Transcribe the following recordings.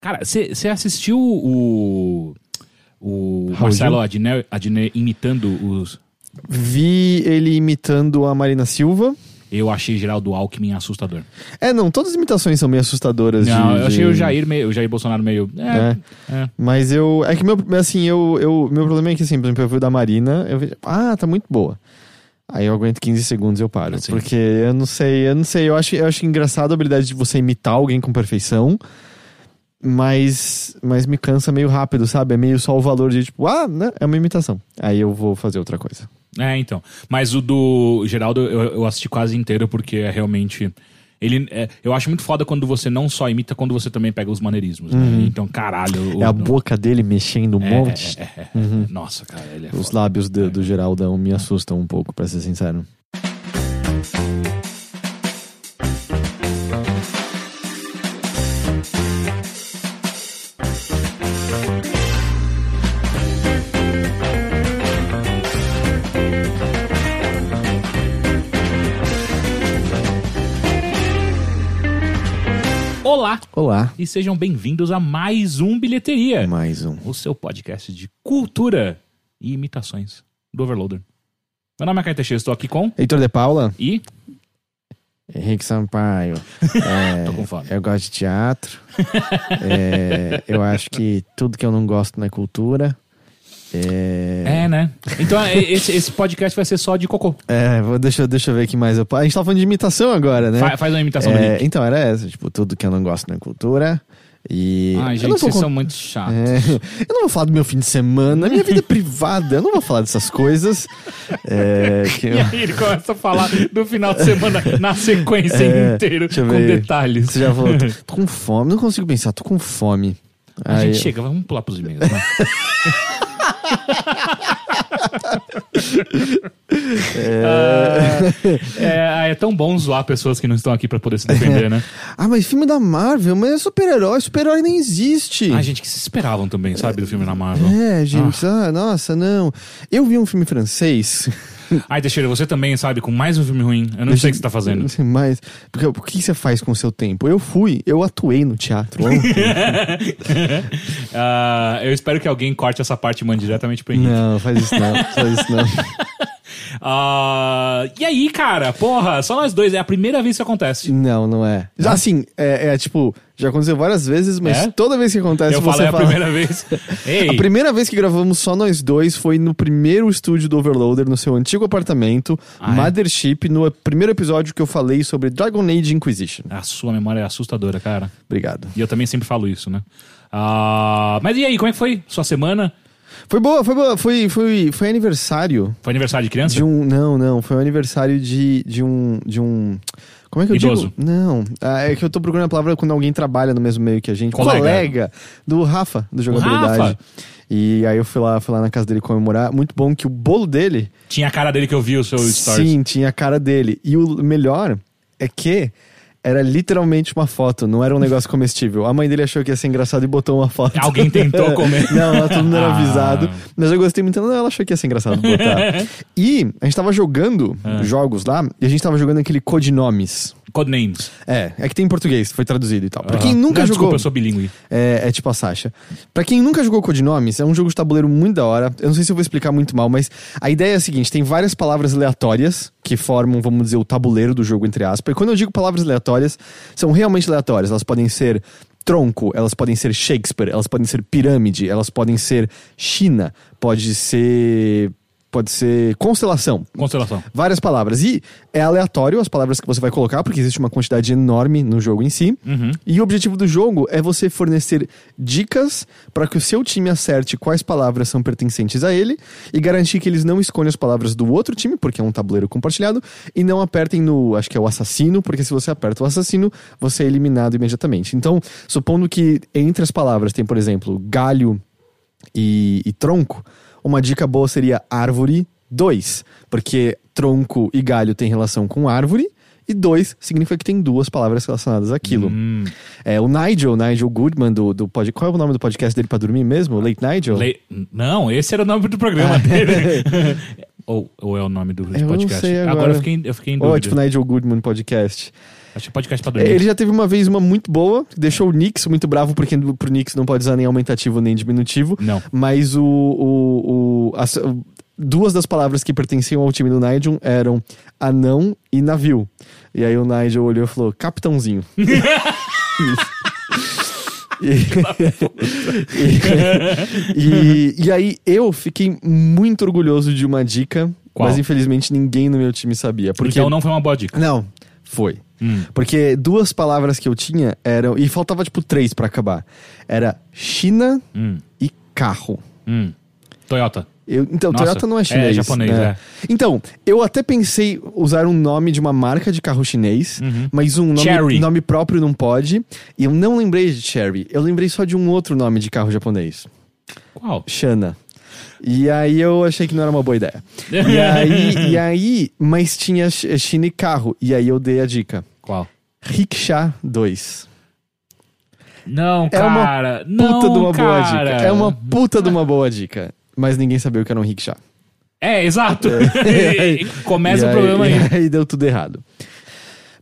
Cara, você assistiu o. O Marcelo? Adnet, Adnet imitando os. Vi ele imitando a Marina Silva. Eu achei Geraldo Alckmin assustador. É, não, todas as imitações são meio assustadoras. Não, de- eu achei de- o Jair, meio, o Jair Bolsonaro meio. É, é. Mas eu. É que meu, assim, eu, eu, meu problema é que, assim, por exemplo, eu vi o da Marina, eu vejo, ah, tá muito boa. Aí eu aguento 15 segundos e eu paro. Assim. Porque eu não sei, eu não sei. Eu acho, eu acho engraçado a habilidade de você imitar alguém com perfeição. Mas, mas me cansa meio rápido, sabe? É meio só o valor de tipo, ah, né? É uma imitação. Aí eu vou fazer outra coisa. É, então. Mas o do Geraldo eu, eu assisti quase inteiro porque é realmente. Ele, é, eu acho muito foda quando você não só imita, quando você também pega os maneirismos. né? Então, caralho. o- é a o- boca dele mexendo um é, monte. é, é, é. Nossa, cara, ele é Os foda. lábios do, do Geraldão me assustam um pouco, pra ser sincero. Olá Olá. e sejam bem-vindos a mais um Bilheteria, Mais um. o seu podcast de cultura e imitações do Overloader. Meu nome é Caio Teixeira, estou aqui com. Heitor de Paula. E. Henrique Sampaio. É, Tô com fome. eu gosto de teatro. É, eu acho que tudo que eu não gosto na cultura. É, É, né? Então é, esse, esse podcast vai ser só de cocô. é, vou, deixa, eu- deixa eu ver aqui mais. Eu, a gente tava falando de imitação agora, né? Fa- faz uma imitação do É, Rick. então, era essa. Tipo, tudo que eu não gosto na cultura. E. Ai, eu gente, vou vocês são muito chatos. É, eu não vou falar do meu fim de semana, minha vida é privada, eu não vou falar dessas coisas. É, eu- E aí ele começa a falar do final de semana na sequência É, eu com detalhes. Você já falou, tô, tô com fome, não consigo pensar, tô com fome. A Aí- gente chega, vamos pular pros e-mails, né? é... É, é tão bom zoar pessoas que não estão aqui pra poder se defender, né? Ah, mas filme da Marvel, mas é super-herói, super-herói nem existe. A gente que se esperavam também, sabe, do filme na Marvel. É, gente, ah. nossa, não. Eu vi um filme francês. Ai, Teixeira, você também, sabe, com mais um filme ruim. Eu não sei o que você tá fazendo. Mas, porque, o que você faz com o seu tempo? Eu fui, eu atuei no teatro. Ah, eu espero que alguém corte essa parte e mande diretamente pro Henrique. não, faz isso não, faz isso não. Ah, e aí, cara, porra, só nós dois, é a primeira vez que isso acontece. Não, não é. Já assim, é, é, tipo, já aconteceu várias vezes, mas É? toda vez que acontece Eu você falei a fala... primeira vez. Ei, A primeira vez que gravamos só nós dois foi no primeiro estúdio do Overloader, no seu antigo apartamento, Ah, é? Mothership, no primeiro episódio que eu falei sobre Dragon Age Inquisition. a sua memória é assustadora, cara. Obrigado. E eu também sempre falo isso, né? Ah, mas e aí, como é que foi sua semana? Foi boa, foi boa. Foi, foi, foi aniversário Foi aniversário de criança? de um. Não, não. Foi o aniversário de, de um. De um. Como é que eu Idoso. digo? Não. Ah, é que eu tô procurando a palavra quando alguém trabalha no mesmo meio que a gente. Colega. Colega do Rafa, do Jogabilidade. Rafa? E aí eu fui lá, fui lá na casa dele comemorar. Muito bom que o bolo dele Tinha a cara dele que eu vi o seu stories. Sim, tinha a cara dele. E o melhor é que era literalmente uma foto, não era um negócio comestível. A mãe dele achou que ia ser engraçado e botou uma foto. Alguém tentou comer. não, ela todo mundo era Ah. avisado. Mas eu gostei muito, não, ela achou que ia ser engraçado botar. e a gente tava jogando Ah. jogos lá, e a gente tava jogando aquele Codinomes. Codenames. É, é que tem em português, foi traduzido e tal. Pra Aham. quem nunca Não, jogou. Desculpa, eu sou bilíngue. É, é tipo a Sasha. Pra quem nunca jogou Codinomes, é um jogo de tabuleiro muito da hora. Eu não sei se eu vou explicar muito mal, mas a ideia é a seguinte: tem várias palavras aleatórias que formam, vamos dizer, o tabuleiro do jogo, entre aspas. E quando eu digo palavras aleatórias, são realmente aleatórias. Elas podem ser tronco, elas podem ser Shakespeare, elas podem ser pirâmide, elas podem ser China, pode ser. Pode ser constelação. Constelação. Várias palavras. E é aleatório as palavras que você vai colocar, porque existe uma quantidade enorme no jogo em si. Uhum. E o objetivo do jogo é você fornecer dicas para que o seu time acerte quais palavras são pertencentes a ele e garantir que eles não escolham as palavras do outro time, porque é um tabuleiro compartilhado, e não apertem no, acho que é o assassino, porque se você aperta o assassino, você é eliminado imediatamente. Então, supondo que entre as palavras tem, por exemplo, galho e, e tronco, uma dica boa seria árvore 2, porque tronco e galho tem relação com árvore. E dois significa que tem duas palavras relacionadas àquilo. Hum. É, o Nigel, Nigel Goodman, do, do pod... qual é o nome do podcast dele pra dormir mesmo? Late Nigel? Le- Não, esse era o nome do programa dele. ou, ou é o nome do Eu podcast? sei agora. eu fiquei, eu fiquei em Ou é dúvida. tipo Nigel Goodman Podcast. Acho que podcast pra dormir. Ele já teve uma vez uma muito boa, deixou o Knicks muito bravo, porque pro Knicks não pode usar nem aumentativo nem diminutivo. Não. Mas o. o, o- duas das palavras que pertenciam ao time do Nigel eram anão e navio. E aí o Nigel olhou e falou: Capitãozinho. e, e, e aí eu fiquei muito orgulhoso de uma dica, Qual? mas infelizmente ninguém no meu time sabia. Porque Então não foi uma boa dica. não, foi. Hum. Porque duas palavras que eu tinha eram. E faltava tipo três pra acabar. Era China Hum. e carro. Hum. Toyota. Eu, então, Nossa, Toyota não é é chinês. japonês, né? é. Então, eu até pensei usar um nome de uma marca de carro chinês, mas um nome, nome próprio não pode. E eu não lembrei de Cherry. Eu lembrei só de um outro nome de carro japonês. Qual? Shana. E aí eu achei que não era uma boa ideia. E aí, e aí mas tinha Ch- China e carro. E aí eu dei a dica. Qual? Rickshaw 2. Não, É uma cara. Puta não, de uma boa cara. dica. É uma puta de uma boa dica. Mas ninguém sabia o que era um rickshaw. É, exato. É. Começa o problema aí. E aí deu tudo errado.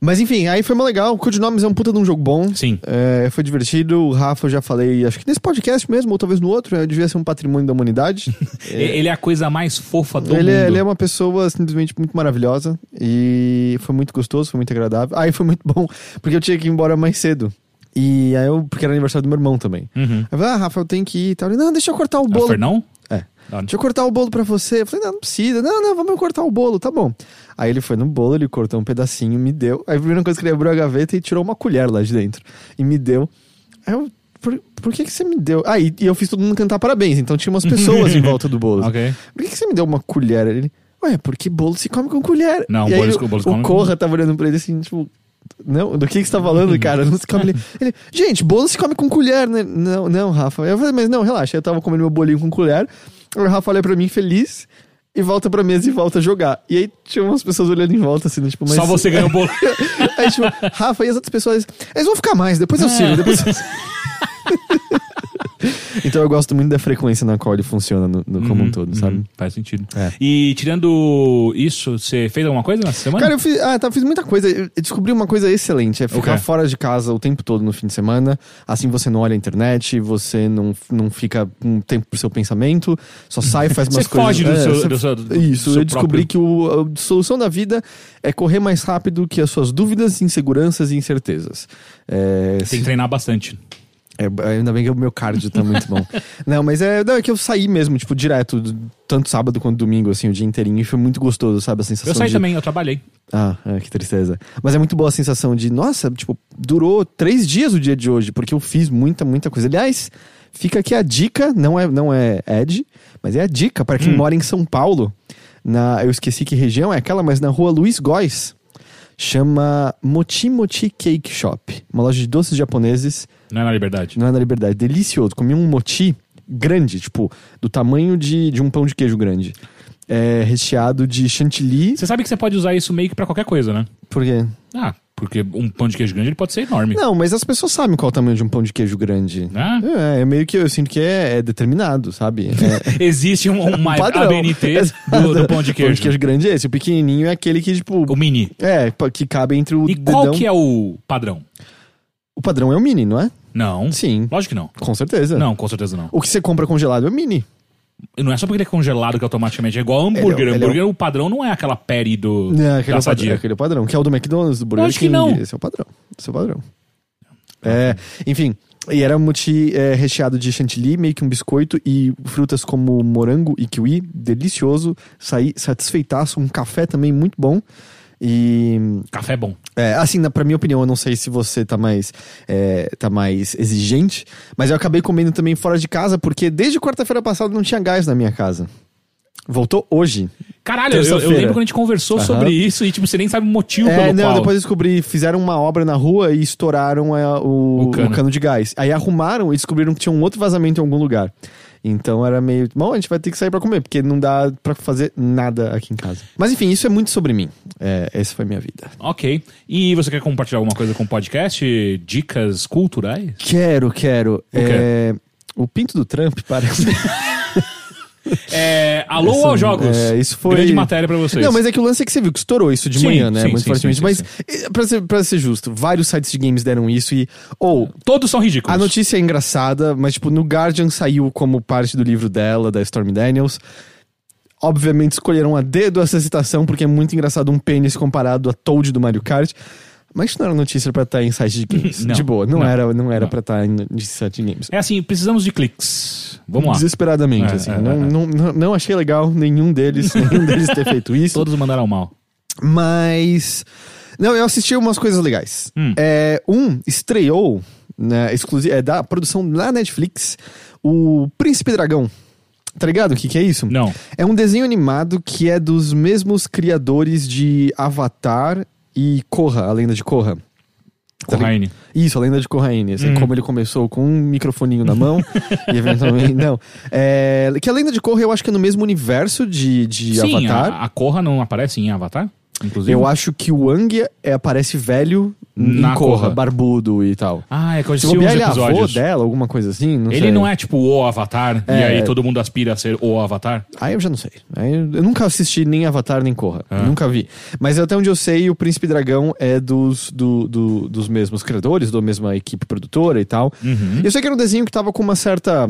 Mas enfim, aí foi uma legal. O Codinomes é um puta de um jogo bom. Sim. É, foi divertido. O Rafa eu já falei, acho que nesse podcast mesmo, ou talvez no outro, é, devia ser um patrimônio da humanidade. Ele é a coisa mais fofa do ele, é, mundo. ele é uma pessoa simplesmente muito maravilhosa. E foi muito gostoso, foi muito agradável. Aí foi muito bom, porque eu tinha que ir embora mais cedo. E aí eu, porque era aniversário do meu irmão também. Uhum. Aí eu falei, ah, Rafa, eu tenho que ir e tal. Ele, não, deixa eu cortar o É o bolo. Fernão? É. Deixa eu cortar o bolo pra você. Eu falei, não, não precisa. Não, não, vamos cortar o bolo, tá bom. Aí ele foi no bolo, ele cortou um pedacinho, me deu. Aí a primeira coisa que ele abriu a gaveta e tirou uma colher lá de dentro. E me deu. Aí eu, por, por que que você me deu? Ah, e, eu fiz todo mundo cantar parabéns. Então tinha umas pessoas em volta do bolo. Ok. Por que, que você me deu uma colher? Ele, ué, porque bolo se come com colher. Não, aí, bolo se- o, o come com- Corra tava olhando pra ele assim, tipo... Não, do que, que você tá falando, cara? Não se come... Ele, ele, gente, bolo se come com colher, né? Não, não, Rafa. Eu falei, mas não, relaxa. Eu tava comendo meu bolinho com colher. O Rafa olha pra mim feliz e volta pra mesa e volta a jogar. E aí tinha umas pessoas olhando em volta, assim, né, tipo... Mas... Só você ganhou o bolo. aí, tipo, Rafa e as outras pessoas... Eles vão ficar mais, depois eu sirvo, depois eu Então eu gosto muito da frequência na qual ele funciona no, no como um todo, sabe? Uhum, faz sentido. É. E tirando isso, você fez alguma coisa nessa semana? Cara, eu fiz, ah, tá, fiz muita coisa. Eu descobri uma coisa excelente: é ficar quê? fora de casa o tempo todo no fim de semana. Assim você não olha a internet, você não, não fica com tempo pro seu pensamento, só sai, faz umas Você coisas. foge do É, seu- você- do seu- do Isso, seu eu descobri próprio- que o, a solução da vida é correr mais rápido que as suas dúvidas, inseguranças e incertezas. É, Tem que treinar bastante. É, ainda bem que o meu cardio tá muito bom. não, mas é, não, é que eu saí mesmo, tipo, direto, tanto sábado quanto domingo, assim, o dia inteirinho, e foi muito gostoso, sabe? A sensação Eu saí de... também, eu trabalhei. Ah, é, que tristeza. Mas é muito boa a sensação de, nossa, tipo, durou três dias o dia de hoje, porque eu fiz muita, muita coisa. Aliás, fica aqui a dica, não é, não é Ed, mas é a dica para quem mora em São Paulo. Na, eu esqueci que região é aquela, mas na rua Luiz Góes. Chama Mochi Mochi Cake Shop. Uma loja de doces japoneses. Não é na liberdade. Não é na Liberdade. Delicioso. Comi um mochi grande, tipo, do tamanho de, de um pão de queijo grande. É, recheado de chantilly. Você sabe que você pode usar isso meio que pra qualquer coisa, né? Por quê? Ah, porque um pão de queijo grande ele pode ser enorme. Não, mas as pessoas sabem qual é o tamanho de um pão de queijo grande. Ah. É, é meio que eu sinto que é, é determinado, sabe? É, Existe um, uma padrão. ABNT do, do pão de O queijo. pão de queijo grande é esse. O pequenininho é aquele que, tipo... O mini. É, que cabe entre o E dedão... qual que é o padrão? O padrão é o mini, não é? Não. Sim, Lógico que não. com certeza. Não, com certeza não. O que você compra congelado é o mini. Não é só porque ele é congelado que automaticamente é igual hambúrguer. É- ele é hambúrguer, o padrão não é aquela pere do Não, aquele, é o da padrão, aquele é padrão. Que é o do McDonald's, do Burger Lógico que King. não. Esse é o padrão. Esse é o padrão. É, enfim... E era mochi é, recheado de chantilly, meio que um biscoito e frutas como morango e kiwi, delicioso. Saí satisfeitaço, um café também muito bom. E Café é bom. É, assim, na, pra minha opinião, eu não sei se você tá mais, é, tá mais exigente, mas eu acabei comendo também fora de casa, porque desde quarta-feira passada não tinha gás na minha casa. Voltou hoje. Caralho, eu, eu lembro quando a gente conversou Aham. sobre isso e, tipo, você nem sabe o motivo É, pelo não, qual. depois descobri, fizeram uma obra na rua e estouraram é, o, O cano. o cano de gás. Aí arrumaram e descobriram que tinha um outro vazamento em algum lugar. Então era meio. Bom, a gente vai ter que sair pra comer, porque não dá pra fazer nada aqui em casa. Mas enfim, isso é muito sobre mim. É, essa foi minha vida. Ok. E você quer compartilhar alguma coisa com o podcast? Dicas culturais? Quero, quero. quê? É, o pinto do Trump parece. É, alô Essa- aos jogos. é, isso foi- Grande matéria pra vocês. Não, mas é que o lance é que você viu que estourou isso de Sim, manhã, né? sim, Muito sim, fortemente. mas, sim, Pra, ser, pra ser justo, vários sites de games deram isso e. Ou, Todos são ridículos. a notícia é engraçada, mas, tipo, no Guardian saiu como parte do livro dela, da Stormy Daniels. Obviamente escolheram a dedo essa citação, porque é muito engraçado um pênis comparado a Toad do Mario Kart. Mas isso não era notícia pra estar em site de games. Não, de boa, não, não, era, não era pra estar em de site de games. É assim, precisamos de cliques. Vamos lá. Desesperadamente, É, assim. é, não, é. Não, não, não achei legal nenhum deles, nenhum deles ter feito isso. Todos mandaram mal. Mas. Não, eu assisti umas coisas legais. Hum. É, um estreou, né, exclusivo, é da produção da Netflix, o Príncipe Dragão. Tá ligado o que, que é isso? Não. É um desenho animado que é dos mesmos criadores de Avatar e Korra, a lenda de Korra. Tá Corraine. Isso, a lenda de Corraine. Assim, Uhum. Como ele começou com um microfoninho na mão e eventualmente. Não. É, que a lenda de Korra eu acho que é no mesmo universo de, de Sim, Avatar. A, a Korra não aparece em Avatar? Inclusive? Eu acho que o Ang é, aparece velho Na Korra, Korra. barbudo e tal. Ah, é que eu Se assisti uns bobear, ele é avô dela, alguma coisa assim, não Ele sei. não é tipo o Avatar, e É. aí todo mundo aspira a ser o Avatar? Aí eu já não sei. Aí eu eu nunca assisti nem Avatar nem Korra. Ah. Nunca vi. Mas até onde eu sei, o Príncipe Dragão é dos, do, do- dos mesmos criadores, da mesma equipe produtora e tal. Uhum. Eu sei que era um desenho que tava com uma certa.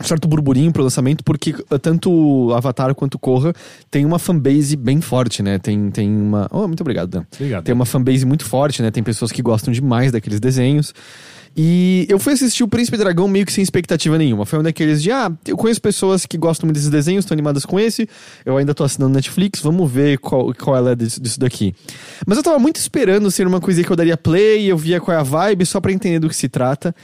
Certo burburinho pro lançamento, porque uh, tanto Avatar quanto o Korra tem uma fanbase bem forte, né? Tem, tem uma. Oh, muito obrigado, Dan. Obrigado. Tem uma fanbase muito forte, né? Tem pessoas que gostam demais daqueles desenhos. E eu fui assistir o Príncipe Dragão meio que sem expectativa nenhuma. Foi um daqueles de, ah, eu conheço pessoas que gostam muito desses desenhos, estão animadas com esse. Eu ainda tô assinando Netflix, vamos ver qual, qual ela é disso, disso daqui. Mas eu tava muito esperando ser uma coisa que eu daria play, eu via qual é a vibe, só pra entender do que se trata.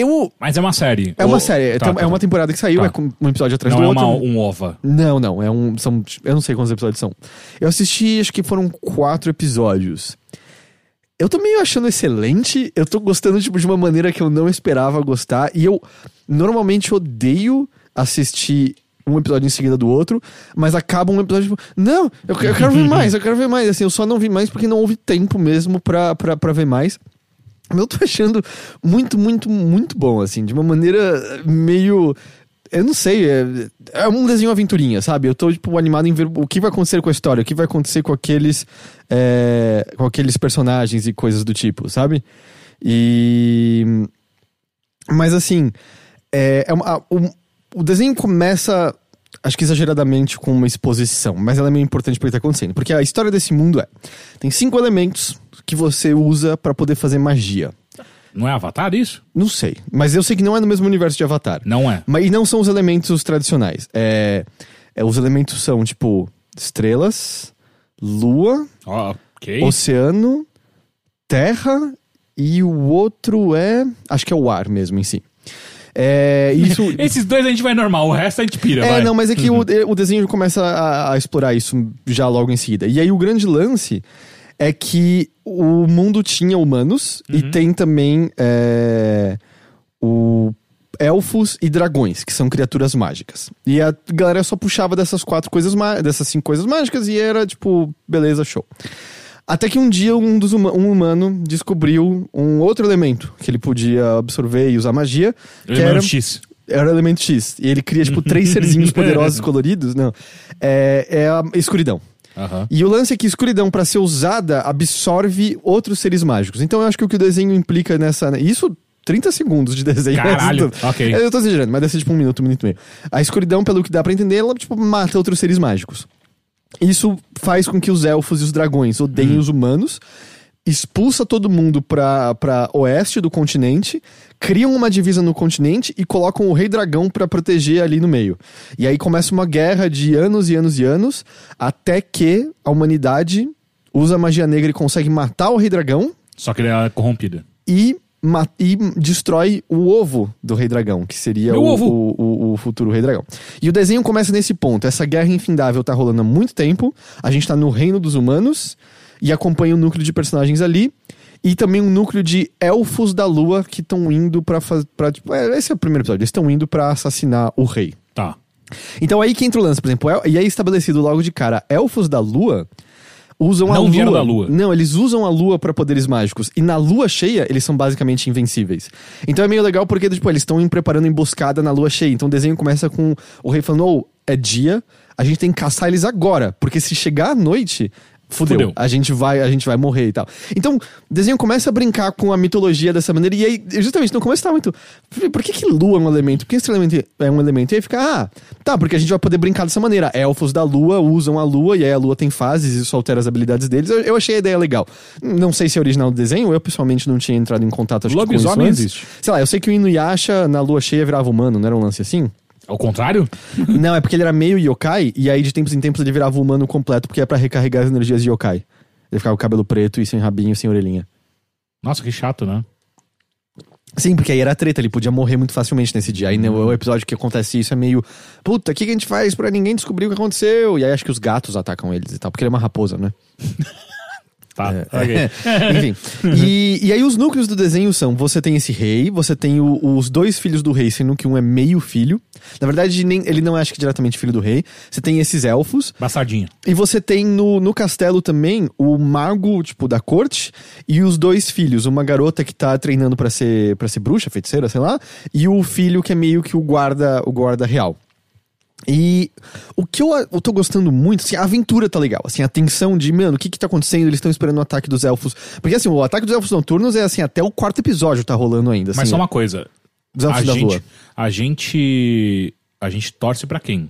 Eu. Mas é uma série. É uma série, Tá, é tá. uma temporada que saiu, Tá. é um episódio atrás Não do é outro. uma, um OVA. Não, não. É um. São. Eu não sei quantos episódios são. Eu assisti, acho que foram quatro episódios. Eu tô meio achando excelente. Eu tô gostando, tipo, de uma maneira que eu não esperava gostar. E eu normalmente odeio assistir um episódio em seguida do outro, mas acaba um episódio, tipo, não, eu, que- eu quero ver mais, eu quero ver mais. Assim, eu só não vi mais porque não houve tempo mesmo pra, pra, pra ver mais. Eu tô achando muito, muito, muito bom, assim, de uma maneira meio. Eu não sei, é, é um desenho aventurinha, sabe? Eu tô, tipo, animado em ver o que vai acontecer com a história, o que vai acontecer com aqueles. é, com aqueles personagens e coisas do tipo, sabe? E. Mas assim, é, é uma- o, o desenho começa, acho que exageradamente, com uma exposição, mas ela é meio importante para o que tá acontecendo. Porque a história desse mundo é: tem cinco elementos que você usa para poder fazer magia. Não é Avatar isso? Não sei, mas eu sei que não é no mesmo universo de Avatar. Não é. Mas e não são os elementos tradicionais. É, é, os elementos são tipo estrelas, lua, Ó, ok. oceano, terra e o outro é. Acho que é o ar mesmo em si. É, isso. Esses dois a gente vai normal, o resto a gente pira, É, vai. não, mas é que o, o desenho começa a, a explorar isso já logo em seguida. E aí o grande lance é que o mundo tinha humanos e tem também é, o elfos e dragões, que são criaturas mágicas. E a galera só puxava dessas quatro coisas, dessas cinco coisas mágicas e era tipo, beleza, show. Até que um dia um, dos huma- um humano descobriu um outro elemento que ele podia absorver e usar magia, que Elemento era X. era o elemento X. E ele cria, tipo, três serzinhos poderosos coloridos. Não. É, é a escuridão. Aham. E o lance é que escuridão, pra ser usada, absorve outros seres mágicos. Então eu acho que o que o desenho implica nessa. Isso. 30 segundos de desenho. Caralho, Isso- ok. Eu tô exagerando, mas deve ser tipo um minuto, um minuto e meio. A escuridão, pelo que dá pra entender, ela tipo, mata outros seres mágicos. Isso faz com que os elfos e os dragões odeiem os humanos, expulsa todo mundo pra, pra oeste do continente, criam uma divisa no continente e colocam o rei dragão pra proteger ali no meio. E aí começa uma guerra de anos e anos e anos, até que a humanidade usa a magia negra e consegue matar o rei dragão Só que ele é corrompida. e, e destrói o ovo do Rei Dragão, que seria o, o, o- o futuro Rei Dragão. E o desenho começa nesse ponto. Essa guerra infindável tá rolando há muito tempo. A gente tá no reino dos humanos e acompanha um núcleo de personagens ali. E também um núcleo de elfos da lua que estão indo pra fazer. Tipo, é, esse é o primeiro episódio. Eles estão indo pra assassinar o rei. Tá. Então aí que entra o lance, por exemplo, el- e aí estabelecido logo de cara, elfos da lua, usam a Não lua. vieram da lua. Não, eles usam a lua pra poderes mágicos. E na lua cheia, eles são basicamente invencíveis. Então é meio legal porque, tipo, eles estão preparando emboscada na lua cheia. Então o desenho começa com o rei falando: oh, é dia, a gente tem que caçar eles agora. Porque se chegar à noite. Fudeu. Fudeu. A gente vai, a gente vai morrer e tal. Então, o desenho começa a brincar com a mitologia dessa maneira. E aí, justamente no começo tá muito. Por que, que lua é um elemento? Por que esse elemento é um elemento? E aí fica, ah, tá, porque a gente vai poder brincar dessa maneira. Elfos da lua usam a lua, e aí a lua tem fases, e isso altera as habilidades deles. Eu, eu achei a ideia legal. Não sei se é original do desenho, eu pessoalmente não tinha entrado em contato acho com isso antes. existe. Sei lá, eu sei que o Inuyasha na lua cheia virava humano, não era um lance assim? Ao contrário? não, é porque ele era meio yokai, e aí de tempos em tempos ele virava humano completo, porque é pra recarregar as energias de yokai. Ele ficava com o cabelo preto e sem rabinho, sem orelhinha. Nossa, que chato, né? Sim, porque aí era treta, ele podia morrer muito facilmente nesse dia. Aí no o episódio que acontece isso é meio. Puta, o que, que a gente faz pra ninguém descobrir o que aconteceu? E aí acho que os gatos atacam eles e tal, porque ele é uma raposa, né? Tá, É. ok. Enfim. E, e aí os núcleos do desenho são: você tem esse rei, você tem o- os dois filhos do rei, sendo que um é meio filho. Na verdade, nem, ele não é acho que diretamente filho do rei. Você tem esses elfos. Bastardinha. E você tem no, no castelo também o mago, tipo, da corte e os dois filhos. Uma garota que tá treinando pra ser para ser bruxa, feiticeira, sei lá, e o filho que é meio que o guarda, o guarda real. E o que eu, eu tô gostando muito, assim, a aventura tá legal. Assim, a tensão de, mano, o que que tá acontecendo? Eles estão esperando o ataque dos elfos. Porque, assim, o ataque dos elfos noturnos é, assim, até o quarto episódio tá rolando ainda. Mas assim, só uma coisa. Os elfos A da gente, lua. a gente. A gente torce pra quem?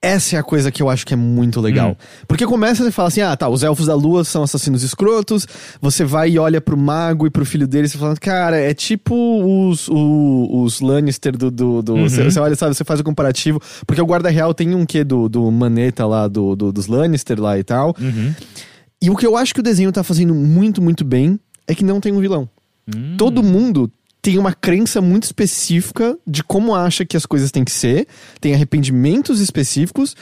Essa é a coisa que eu acho que é muito legal. Hum. Porque começa e fala assim: ah, tá, os elfos da lua são assassinos escrotos. Você vai e olha pro mago e pro filho dele e você fala, cara, é tipo os, o- os Lannister do. do, do- Uhum. você, você olha, sabe, você faz o comparativo. Porque o guarda real tem um quê do, do maneta lá, do, do- dos Lannister lá e tal. Uhum. E o que eu acho que o desenho tá fazendo muito, muito bem é que não tem um vilão. Hum. Todo mundo tem uma crença muito específica de como acha que as coisas têm que ser, tem arrependimentos específicos,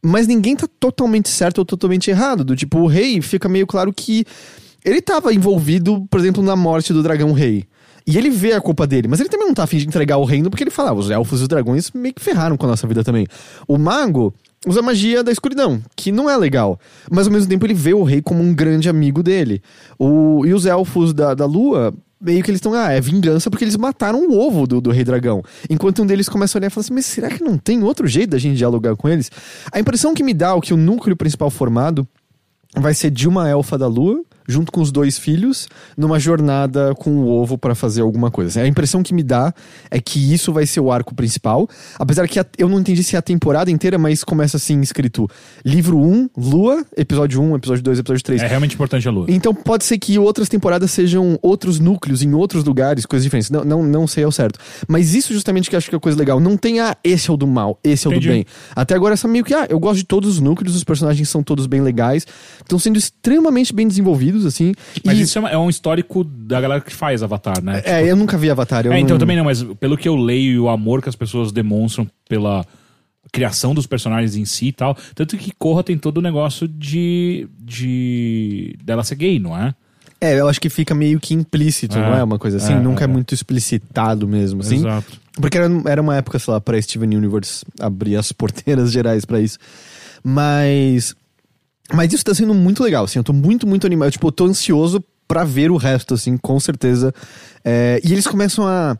mas ninguém tá totalmente certo ou totalmente errado. Do tipo, o rei fica meio claro que ele tava envolvido, por exemplo, na morte do dragão rei. E ele vê a culpa dele, mas ele também não tá afim de entregar o reino porque ele fala, ah, os elfos e os dragões meio que ferraram com a nossa vida também. O mago usa magia da escuridão, que não é legal. Mas ao mesmo tempo ele vê o rei como um grande amigo dele. O, e os elfos da, da lua, meio que eles estão, ah, é vingança porque eles mataram o ovo do, do rei dragão. Enquanto um deles começa a olhar e fala assim, mas será que não tem outro jeito da gente dialogar com eles? A impressão que me dá, o que o núcleo principal formado vai ser de uma elfa da lua, junto com os dois filhos, numa jornada com o ovo pra fazer alguma coisa. A impressão que me dá é que isso vai ser o arco principal. Apesar que a- eu não entendi se é a temporada inteira, mas começa assim escrito: livro 1, Lua, episódio 1, episódio 2, episódio 3. É realmente importante a lua. Então pode ser que outras temporadas sejam outros núcleos em outros lugares, coisas diferentes. Não, não, não sei ao certo. Mas isso justamente que eu acho que é a coisa legal. Não tem, ah, esse é o do mal, esse é o Entendi. do bem. Até agora essa meio que, ah, eu gosto de todos os núcleos, os personagens são todos bem legais. Estão sendo extremamente bem desenvolvidos, assim. Mas e, isso é, um histórico da galera que faz Avatar, né? É, eu nunca vi Avatar. Eu É, então não... também não, mas pelo que eu leio e o amor que as pessoas demonstram pela criação dos personagens em si e tal. Tanto que Korra tem todo o negócio de. de. dela ser gay, não é? É, eu acho que fica meio que implícito, É, não é? Uma coisa assim. é, nunca é, é. muito explicitado mesmo, assim. Exato. Porque era, era uma época, sei lá, pra Steven Universe abrir as porteiras gerais pra isso. Mas. Mas isso tá sendo muito legal, assim. Eu tô muito, muito animado. Tipo, eu tô ansioso pra ver o resto, assim, com certeza. É, e eles começam a.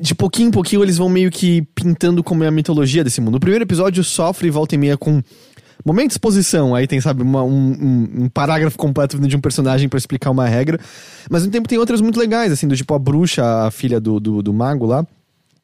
De pouquinho em pouquinho, eles vão meio que pintando como é a mitologia desse mundo. O primeiro episódio sofre volta e meia com. Momento de exposição, aí tem, sabe, uma- um, um- parágrafo completo de um personagem pra explicar uma regra. Mas no tempo tem outras muito legais, assim, do tipo a bruxa, a filha do, do, do mago lá.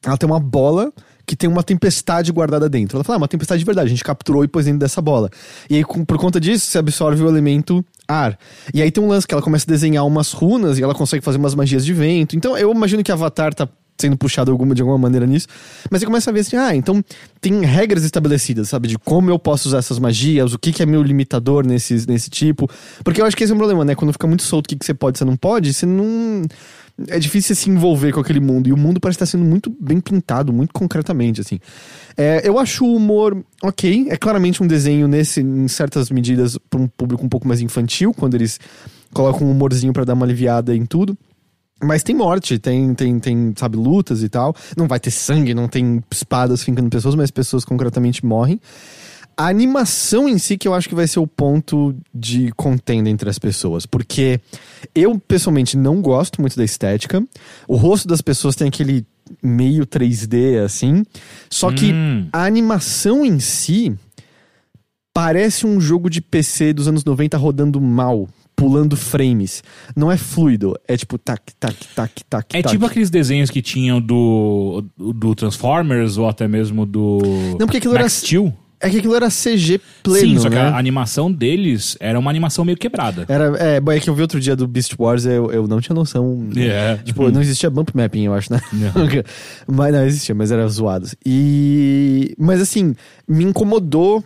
Ela tem uma bola que tem uma tempestade guardada dentro. Ela fala, ah, uma tempestade de verdade, a gente capturou e pôs dentro dessa bola. E aí, com- por conta disso, você absorve o elemento ar. E aí tem um lance que ela começa a desenhar umas runas e ela consegue fazer umas magias de vento. Então eu imagino que Avatar tá sendo puxado alguma, de alguma maneira nisso. Mas você começa a ver assim, ah, então tem regras estabelecidas, sabe? De como eu posso usar essas magias, o que, que é meu limitador nesse, nesse tipo. Porque eu acho que esse é um problema, né? Quando fica muito solto o que, que você pode e você não pode, você não é difícil se envolver com aquele mundo. E o mundo parece estar sendo muito bem pintado, muito concretamente, assim. É, eu acho o humor ok. É claramente um desenho, nesse, em certas medidas, para um público um pouco mais infantil, quando eles colocam um humorzinho para dar uma aliviada em tudo. Mas tem morte, tem, tem, tem, sabe, lutas e tal. Não vai ter sangue, não tem espadas fincando pessoas, mas pessoas concretamente morrem. A animação em si que eu acho que vai ser o ponto de contenda entre as pessoas. Porque eu, pessoalmente, não gosto muito da estética. O rosto das pessoas tem aquele meio 3D, assim. Só que Hum. a animação em si parece um jogo de PC dos anos 90 rodando mal, pulando frames. Não é fluido, é tipo tac, tac, tac, tac, É tac. tipo aqueles desenhos que tinham do, do Transformers ou até mesmo do Não, porque aquilo era- Max Steel. É que aquilo era CG pleno, Sim, só que né? a animação deles era uma animação meio quebrada. Era, é, é que eu vi outro dia do Beast Wars, eu, eu não tinha noção. É. Tipo, não existia bump mapping, eu acho, né? Não. mas não existia, mas era zoado. E. Mas assim, me incomodou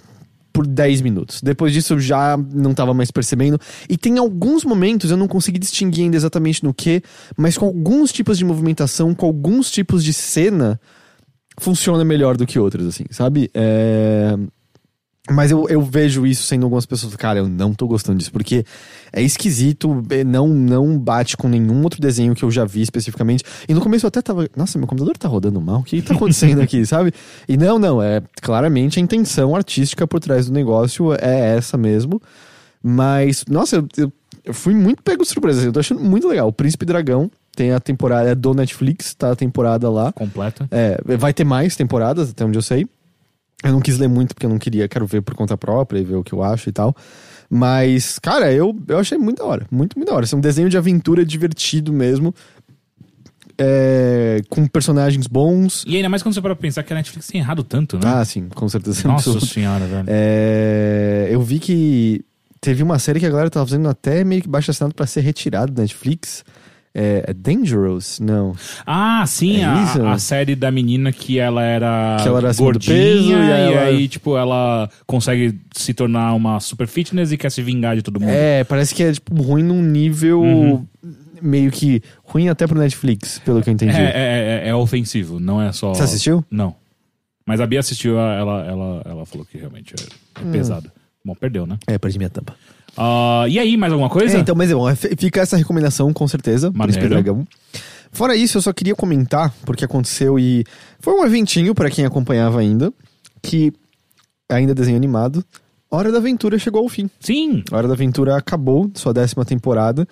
por 10 minutos. Depois disso eu já não tava mais percebendo. E tem alguns momentos, eu não consegui distinguir ainda exatamente no que, mas com alguns tipos de movimentação, com alguns tipos de cena, funciona melhor do que outros, assim, sabe? É. Mas eu, eu vejo isso sendo algumas pessoas, cara, eu não tô gostando disso, porque é esquisito, é, não, não bate com nenhum outro desenho que eu já vi especificamente. E no começo eu até tava, nossa, meu computador tá rodando mal, o que tá acontecendo aqui, sabe? E não, não, é claramente a intenção artística por trás do negócio é essa mesmo. Mas, nossa, eu, eu, eu fui muito pego de surpresa, eu tô achando muito legal. O Príncipe Dragão tem a temporada, é do Netflix, tá a temporada lá. Completa. É, vai ter mais temporadas, até onde eu sei. Eu não quis ler muito porque eu não queria, quero ver por conta própria e ver o que eu acho e tal. Mas, cara, eu, eu achei muito da hora. Muito, muito da hora. Esse é um desenho de aventura divertido mesmo. É, com personagens bons. E ainda mais quando você para pensar que a Netflix tem errado tanto, né? Ah, sim, com certeza. Nossa absoluta. senhora, velho. É, eu vi que teve uma série que a galera tava fazendo até meio que baixo assinado pra ser retirado da Netflix. É, é Dangerous? Não. Ah, sim, É a, a série da menina que ela era, Que ela era gordinha peso, e e ela- aí, tipo, ela consegue se tornar uma super fitness e quer se vingar de todo mundo. É, parece que é tipo ruim num nível Uhum. meio que ruim até pro Netflix, pelo que eu entendi. É, é, é- é ofensivo, não é só. Você assistiu? Não. Mas a Bia assistiu, ela, ela, ela falou que realmente é Hum. pesado. Bom, perdeu, né? É, perdi minha tampa. Ah, e aí, mais alguma coisa? É, então, mas é bom, fica essa recomendação com certeza. Príncipe Dragão. Fora isso, eu só queria comentar, porque aconteceu e foi um eventinho pra quem acompanhava ainda, que ainda desenho animado, Hora da Aventura chegou ao fim. Sim! Hora da Aventura acabou, sua décima temporada.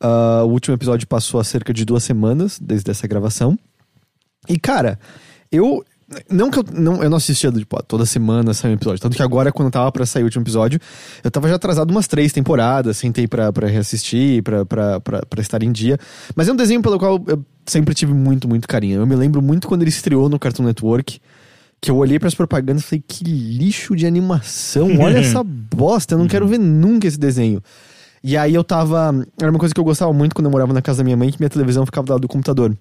Ah, o último episódio passou há cerca de duas semanas desde essa gravação. E, cara, eu. Não que eu não, eu não assistia tipo, toda semana sair um episódio. Tanto que agora, quando tava pra sair o último episódio, eu tava já atrasado umas três temporadas, sentei pra, pra reassistir, pra, pra, pra, pra estar em dia. Mas é um desenho pelo qual eu sempre tive muito, muito carinho. Eu me lembro muito quando ele estreou no Cartoon Network. Que eu olhei pras propagandas e falei, que lixo de animação, olha essa bosta, eu não quero ver nunca esse desenho. E aí eu tava. Era uma coisa que eu gostava muito quando eu morava na casa da minha mãe, que minha televisão ficava do lado do computador.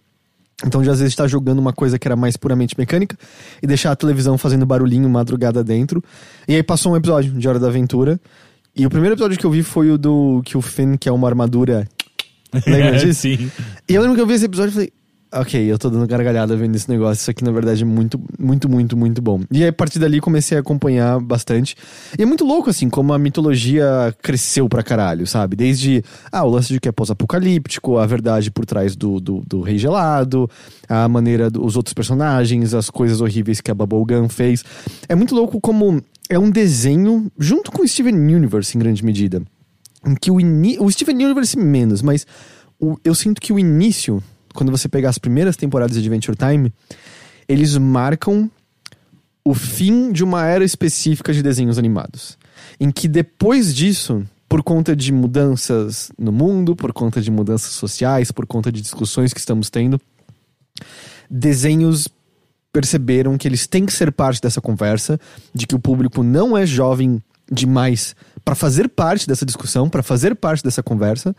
Então, de às vezes, estar jogando uma coisa que era mais puramente mecânica e deixar a televisão fazendo barulhinho madrugada dentro. E aí passou um episódio de Hora da Aventura. E o primeiro episódio que eu vi foi o do que o Finn, que é uma armadura. Lembra disso? Sim. E eu lembro que eu vi esse episódio e falei, ok, eu tô dando gargalhada vendo esse negócio. Isso aqui, na verdade, é muito, muito, muito, muito bom. E aí, a partir dali, comecei a acompanhar bastante. E é muito louco, assim, como a mitologia cresceu pra caralho, sabe? Desde, ah, o lance de que é pós-apocalíptico, a verdade por trás do, do, do Rei Gelado, a maneira dos outros personagens, as coisas horríveis que a Bubblegum fez. É muito louco como é um desenho, junto com o Steven Universe, em grande medida em que o, o Steven Universe menos, mas o- eu sinto que o início, quando você pegar as primeiras temporadas de Adventure Time, eles marcam o fim de uma era específica de desenhos animados. Em que depois disso, por conta de mudanças no mundo, por conta de mudanças sociais, por conta de discussões que estamos tendo, desenhos perceberam que eles têm que ser parte dessa conversa, de que o público não é jovem demais para fazer parte dessa discussão, para fazer parte dessa conversa,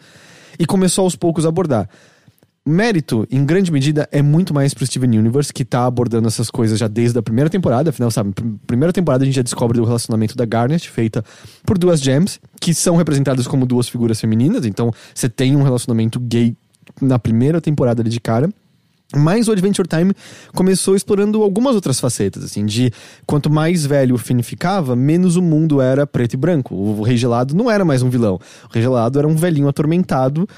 e começou aos poucos a abordar. Mérito, em grande medida, é muito mais pro Steven Universe, que tá abordando essas coisas já desde a primeira temporada. Afinal, sabe, pr- primeira temporada a gente já descobre o relacionamento da Garnet, feita por duas gems, que são representadas como duas figuras femininas. Então, você tem um relacionamento gay na primeira temporada ali de cara. Mas o Adventure Time começou explorando algumas outras facetas, assim, de quanto mais velho o Finn ficava, menos o mundo era preto e branco. O Rei Gelado não era mais um vilão. O Rei Gelado era um velhinho atormentado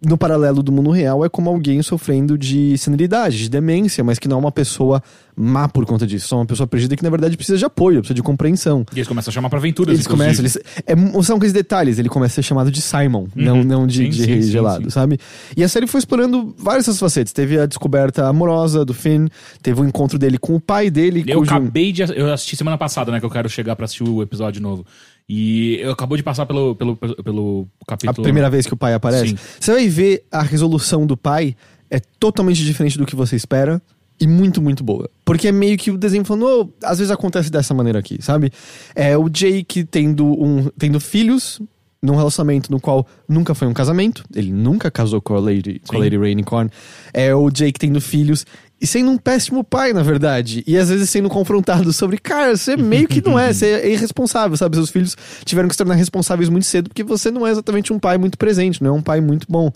no paralelo do mundo real, é como alguém sofrendo de senilidade, de demência, mas que não é uma pessoa má por conta disso. Só uma pessoa perdida que, na verdade, precisa de apoio, precisa de compreensão. E eles começam a chamar pra aventuras, Eles começam, eles, é, são aqueles detalhes, ele começa a ser chamado de Simon, não, não de, Sim, de sim, gelado, sim. sabe? E a série foi explorando várias dessas facetas. Teve a descoberta amorosa do Finn, teve o encontro dele com o pai dele, Eu cujo... acabei de. Eu assisti semana passada, né? Que eu quero chegar pra assistir o episódio novo. E eu acabou de passar pelo, pelo, pelo, pelo A capítulo. primeira vez que o pai aparece. Sim. Você vai ver a resolução do pai é totalmente diferente do que você espera e muito, muito boa. Porque é meio que o desenho falando, "Oh, às vezes acontece dessa maneira aqui, sabe? É o Jake tendo, um, tendo filhos num relacionamento no qual nunca foi um casamento, ele nunca casou com a Lady, com a. Lady Rainicorn. É o Jake tendo filhos e sendo um péssimo pai, na verdade. E às vezes sendo confrontado sobre, cara, você meio que não é, você é irresponsável, sabe? Seus filhos tiveram que se tornar responsáveis muito cedo porque você não é exatamente um pai muito presente, não é um pai muito bom.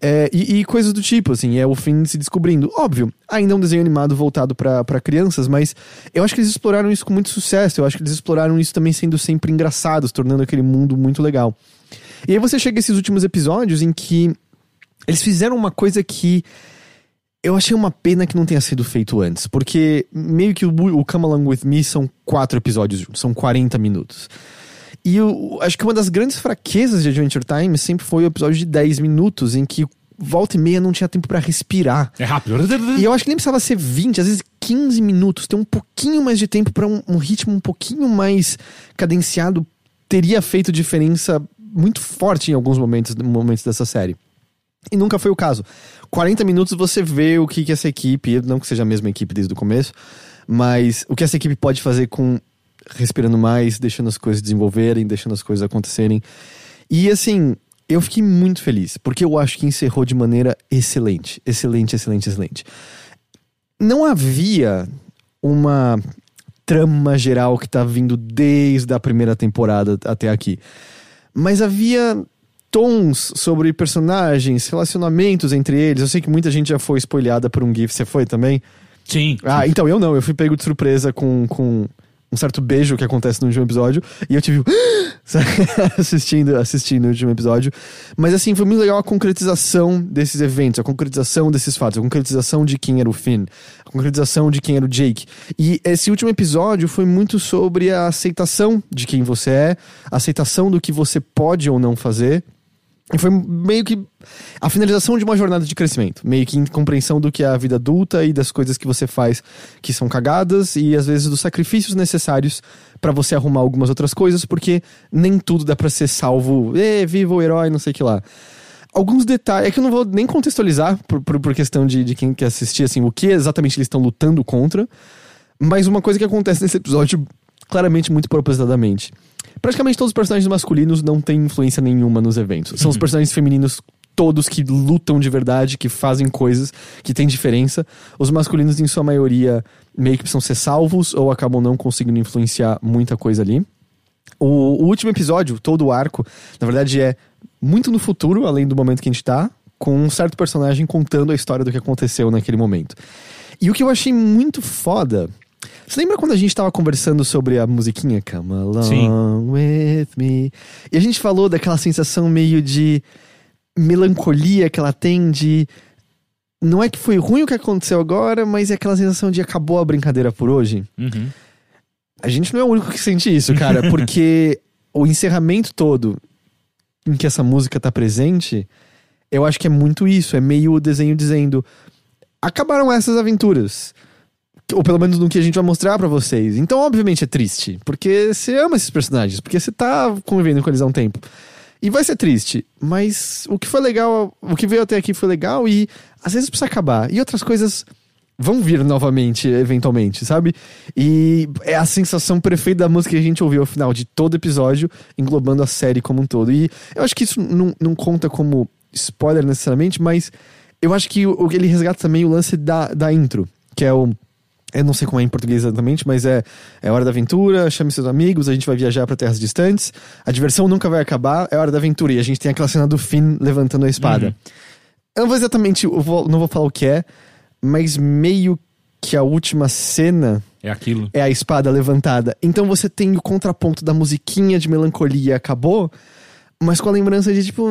É, e, e coisas do tipo, assim, é o fim se descobrindo. Óbvio, ainda é um desenho animado voltado pra pra crianças, mas eu acho que eles exploraram isso com muito sucesso. Eu acho que eles exploraram isso também sendo sempre engraçados, tornando aquele mundo muito legal. E aí você chega a esses últimos episódios em que eles fizeram uma coisa que eu achei uma pena que não tenha sido feito antes, porque meio que o, o Come Along With Me são quatro episódios juntos, são 40 minutos. E eu acho que uma das grandes fraquezas de Adventure Time sempre foi o episódio de 10 minutos, em que volta e meia não tinha tempo pra respirar. É rápido. E eu acho que nem precisava ser 20, às vezes 15 minutos, ter um pouquinho mais de tempo pra um, um ritmo um pouquinho mais cadenciado teria feito diferença muito forte em alguns momentos, momentos dessa série. E nunca foi o caso. 40 minutos você vê o que, que essa equipe, não que seja a mesma equipe desde o começo, mas o que essa equipe pode fazer com respirando mais, deixando as coisas desenvolverem, deixando as coisas acontecerem. E assim, eu fiquei muito feliz, porque eu acho que encerrou de maneira excelente. Excelente, excelente, excelente. Não havia uma trama geral que tá vindo desde a primeira temporada até aqui. Mas havia tons sobre personagens, relacionamentos entre eles. Eu sei que muita gente já foi spoilhada por um GIF. Você foi também? Sim. Ah, então eu não. Eu fui pego de surpresa com, com um certo beijo que acontece no último episódio. E eu tive. assistindo, assistindo o último episódio. Mas assim, foi muito legal a concretização desses eventos, a concretização desses fatos, a concretização de quem era o Finn, a concretização de quem era o Jake. E esse último episódio foi muito sobre a aceitação de quem você é, a aceitação do que você pode ou não fazer. E foi meio que a finalização de uma jornada de crescimento, meio que em compreensão do que é a vida adulta e das coisas que você faz que são cagadas e às vezes dos sacrifícios necessários pra você arrumar algumas outras coisas, porque nem tudo dá pra ser salvo, e viva o herói, não sei o que lá. Alguns detalhes, é que eu não vou nem contextualizar por, por, por questão de, de quem quer assistir, assim, o que exatamente eles estão lutando contra, mas uma coisa que acontece nesse episódio, claramente muito propositadamente. Praticamente todos os personagens masculinos não têm influência nenhuma nos eventos. São os personagens femininos todos que lutam de verdade, que fazem coisas, que têm diferença. Os masculinos, em sua maioria, meio que precisam ser salvos ou acabam não conseguindo influenciar muita coisa ali. O, o último episódio, todo o arco, na verdade é muito no futuro, além do momento que a gente tá, com um certo personagem contando a história do que aconteceu naquele momento. E o que eu achei muito foda. Você lembra quando a gente tava conversando sobre a musiquinha Come Along Sim. With Me? E a gente falou daquela sensação meio de melancolia que ela tem de. Não é que foi ruim o que aconteceu agora, mas é aquela sensação de acabou a brincadeira por hoje. Uhum. A gente não é o único que sente isso, cara, porque o encerramento todo em que essa música tá presente, eu acho que é muito isso. É meio o desenho dizendo: acabaram essas aventuras. Ou pelo menos no que a gente vai mostrar pra vocês. Então, obviamente, é triste. Porque você ama esses personagens. Porque você tá convivendo com eles há um tempo. E vai ser triste. Mas o que foi legal, o que veio até aqui foi legal e às vezes precisa acabar. E outras coisas vão vir novamente, eventualmente, sabe? E é a sensação perfeita da música que a gente ouviu ao final de todo episódio, englobando a série como um todo. E eu acho que isso não, não conta como spoiler necessariamente, mas eu acho que o, ele resgata também o lance da, da intro, que é o. Eu não sei como é em português exatamente, mas é, é hora da aventura, chame seus amigos, a gente vai viajar pra terras distantes, a diversão nunca vai acabar, é hora da aventura. E a gente tem aquela cena do Finn levantando a espada. Eu não vou exatamente, eu vou- não vou falar o que é, mas meio que a última cena É aquilo. é a espada levantada. Então você tem o contraponto da musiquinha de melancolia acabou, mas com a lembrança de, tipo,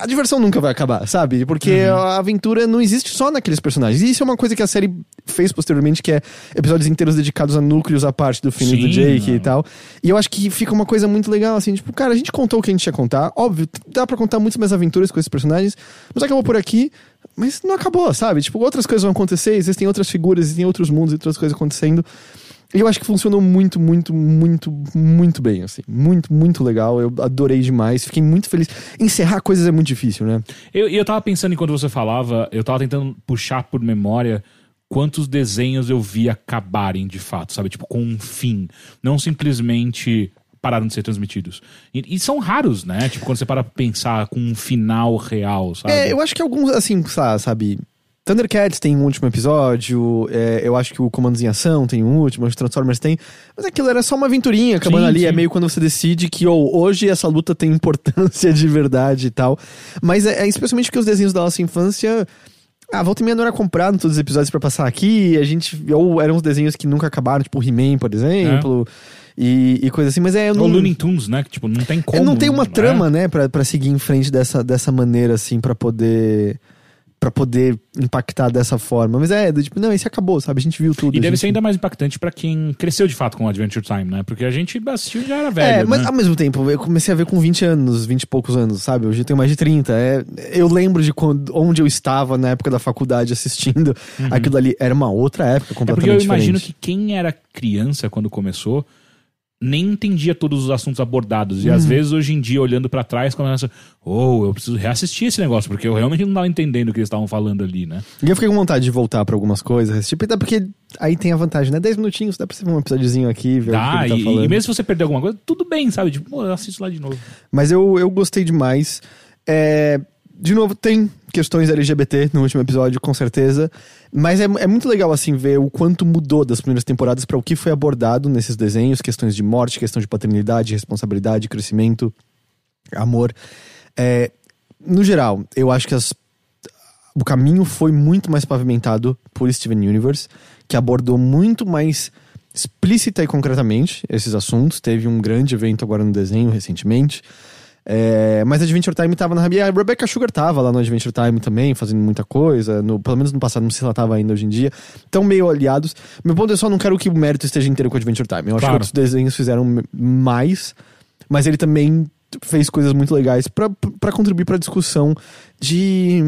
a diversão nunca vai acabar, sabe? Porque Uhum. a aventura não existe só naqueles personagens. E isso é uma coisa que a série fez posteriormente, que é episódios inteiros dedicados a núcleos à parte do e do Jake e mano. tal. E eu acho que fica uma coisa muito legal, assim, tipo, cara, a gente contou o que a gente ia contar. Óbvio, dá pra contar muitas mais aventuras com esses personagens, mas acabou por aqui. Mas não acabou, sabe? Tipo, outras coisas vão acontecer, existem outras figuras, existem outros mundos, outras coisas acontecendo. Eu acho que funcionou muito, muito, muito, muito bem, assim. Muito, muito legal. Eu adorei demais. Fiquei muito feliz. Encerrar coisas é muito difícil, né? Eu, e eu tava pensando enquanto você falava, eu tava tentando puxar por memória quantos desenhos eu vi acabarem de fato, sabe? Tipo, com um fim. Não simplesmente pararam de ser transmitidos. E, e são raros, né? Tipo, quando você para pra pensar com um final real, sabe? É, eu acho que alguns, assim, sa- sabe. Thundercats tem um último episódio, é, eu acho que o Comandos em Ação tem um último, os Transformers tem. Mas aquilo era só uma aventurinha acabando Sim, ali. sim. É meio quando você decide que oh, hoje essa luta tem importância de verdade e tal. Mas é, é especialmente porque os desenhos da nossa infância. Ah, volta e meia não era comprado todos os episódios pra passar aqui. A gente. Ou eram os desenhos que nunca acabaram, tipo He-Man, por exemplo. E, e coisa assim. Mas é. Não, Ou Looney Tunes, né? Que, tipo, não tem como. não tem uma né? trama, né, pra, pra seguir em frente dessa, dessa maneira, assim, pra poder. Para poder impactar dessa forma. Mas é, tipo, não, esse acabou, sabe? A gente viu tudo. E deve gente- ser ainda mais impactante pra quem cresceu de fato com o Adventure Time, né? Porque a gente assistiu já era É, velho, mas né? ao mesmo tempo, eu comecei a ver com 20 anos, 20 e poucos anos, sabe? Hoje eu tenho mais de 30. É, eu lembro de quando, onde eu estava na época da faculdade assistindo aquilo ali. Era uma outra época É completamente porque eu imagino diferente. que quem era criança quando começou nem entendia todos os assuntos abordados. E às Uhum. vezes, hoje em dia, olhando pra trás, começa, oh, eu preciso reassistir esse negócio, porque eu realmente não tava entendendo o que eles estavam falando ali, né? E eu fiquei com vontade de voltar pra algumas coisas, tipo, até porque aí tem a vantagem, né? 10 minutinhos, dá pra você ver um episódiozinho aqui, ver o Dá, que ele tá e, falando. e mesmo se você perder alguma coisa, tudo bem, sabe? Tipo, pô, eu assisto lá de novo. Mas eu, eu gostei demais. É, de novo, tem questões LGBT no último episódio, com certeza. Mas é, é muito legal, assim, ver o quanto mudou das primeiras temporadas para o que foi abordado nesses desenhos: questões de morte, questão de paternidade, responsabilidade, crescimento, amor. É, no geral, eu acho que as, o caminho foi muito mais pavimentado por Steven Universe, que abordou muito mais explícita e concretamente esses assuntos. Teve um grande evento agora no desenho recentemente. É, mas Adventure Time tava na rabia. A Rebecca Sugar tava lá no Adventure Time também, fazendo muita coisa. No, pelo menos no passado, não sei se ela tava ainda hoje em dia. Estão meio aliados. Meu ponto é só, não quero que o mérito esteja inteiro com Adventure Time. Eu acho Claro. que outros desenhos fizeram mais, mas ele também fez coisas muito legais pra contribuir pra discussão de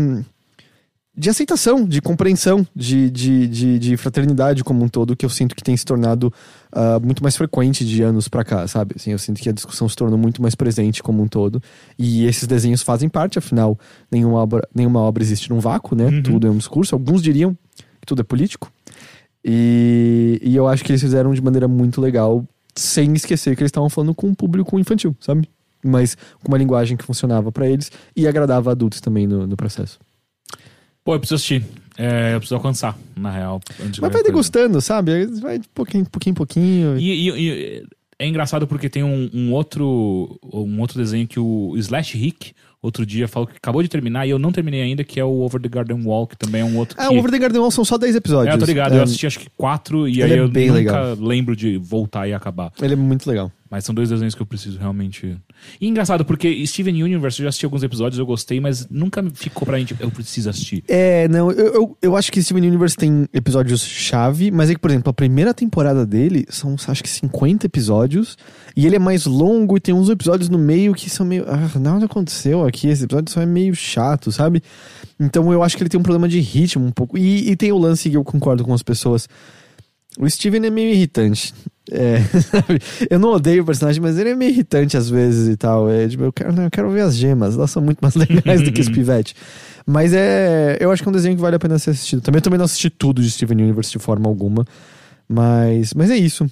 de aceitação, de compreensão, de, de, de, de fraternidade como um todo, que eu sinto que tem se tornado ah, muito mais frequente de anos pra cá, sabe? Assim, eu sinto que a discussão se tornou muito mais presente como um todo. E esses desenhos fazem parte, afinal, nenhuma obra, nenhuma obra existe num vácuo, né? Uhum. Tudo é um discurso. Alguns diriam que tudo é político. E, e eu acho que eles fizeram de maneira muito legal, sem esquecer que eles estavam falando com um público infantil, sabe? Mas com uma linguagem que funcionava pra eles e agradava adultos também no, no processo. Pô, eu preciso assistir. É, eu preciso alcançar, na real. Mas vai coisa. degustando, sabe? Aí Vai de pouquinho, pouquinho, em pouquinho. E, e- e é engraçado porque tem um, um outro um outro desenho que o Slash Rick outro dia falou que acabou de terminar e eu não terminei ainda, que é o Over the Garden Wall, que também é um outro Ah, que... o Over the Garden Wall são só 10 episódios. É, eu tô ligado, É, eu assisti acho que quatro e Ele aí é eu nunca legal. lembro de voltar e acabar. Ele é muito legal. Mas são dois desenhos que eu preciso realmente. E engraçado, porque Steven Universe eu já assisti alguns episódios, eu gostei, mas nunca ficou pra gente. Eu preciso assistir. É, não, eu, eu, eu acho que Steven Universe tem episódios chave, mas é que, por exemplo, a primeira temporada dele são, acho que 50 episódios, e ele é mais longo e tem uns episódios no meio que são meio. Ah, nada aconteceu aqui, esse episódio só é meio chato, sabe? Então eu acho que ele tem um problema de ritmo um pouco. E, e tem o lance que eu concordo com as pessoas. O Steven é meio irritante. É, eu não odeio o personagem, mas ele é meio irritante às vezes e tal. É, tipo, eu, quero, não, eu quero ver as gemas, elas são muito mais legais do que os pivetes. Mas é. Eu acho que é um desenho que vale a pena ser assistido. Também, eu também não assisti tudo de Steven Universe de forma alguma. Mas, mas é isso.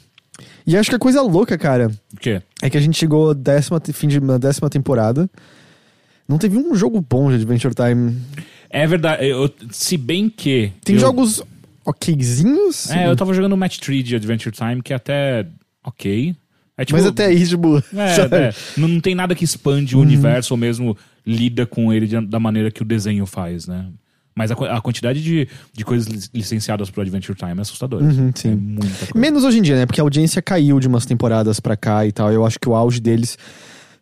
E acho que a coisa louca, cara, O quê? é que a gente chegou décima, fim de uma décima temporada. Não teve um jogo bom de Adventure Time. É verdade, eu- se bem que. Tem eu- jogos okzinhos. É, eu tava jogando Match 3 de Adventure Time, que é até ok. É, tipo, mas até aí, tipo. É, é. Não, não tem nada que expande Uhum. o universo ou mesmo lida com ele de- da maneira que o desenho faz, né? Mas a, a quantidade de, de coisas lic- licenciadas pro Adventure Time é assustadora. Uhum, sim. É muita coisa. Menos hoje em dia, né? Porque a audiência caiu de umas temporadas pra cá e tal. Eu acho que o auge deles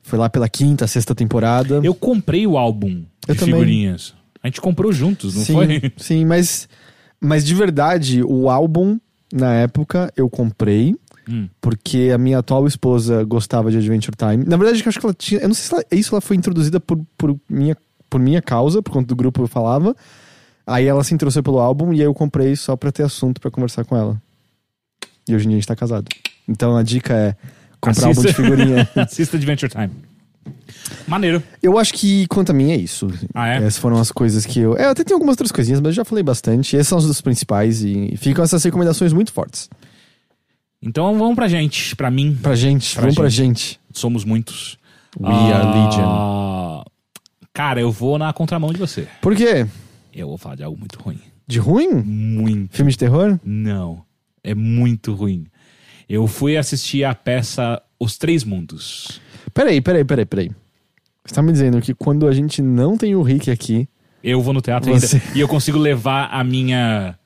Foi lá pela quinta, sexta temporada. Eu comprei o álbum Eu de também. figurinhas. A gente comprou juntos, não sim, foi? Sim, mas, mas de verdade, o álbum, na época, eu comprei. Hum. Porque a minha atual esposa gostava de Adventure Time. Na verdade, eu acho que ela tinha. Eu não sei se ela- isso ela foi introduzida por, por, minha, por minha causa, por conta do grupo que eu falava. Aí ela se interessou pelo álbum e aí eu comprei só pra ter assunto pra conversar com ela. E hoje em dia a gente tá casado. Então a dica é comprar álbum de figurinha. Assista Adventure Time. Maneiro. Eu acho que quanto a mim é isso. Ah, é? Essas foram as coisas que eu. É, eu até tenho algumas outras coisinhas, mas eu já falei bastante. Esses são os dos principais e ficam essas recomendações muito fortes. Então vamos pra gente, pra mim. Pra gente, Pra vamos pra gente. Somos muitos. We are Legion. Ah, Cara, eu vou na contramão de você. Por quê? Eu vou falar de algo muito ruim. De ruim? Muito. Filme de terror? Não. É muito ruim. Eu fui assistir a peça Os Três Mundos. Peraí, peraí, peraí, peraí. Você tá me dizendo que quando a gente não tem o Rick aqui. Eu vou no teatro Você- ainda. E eu consigo levar a minha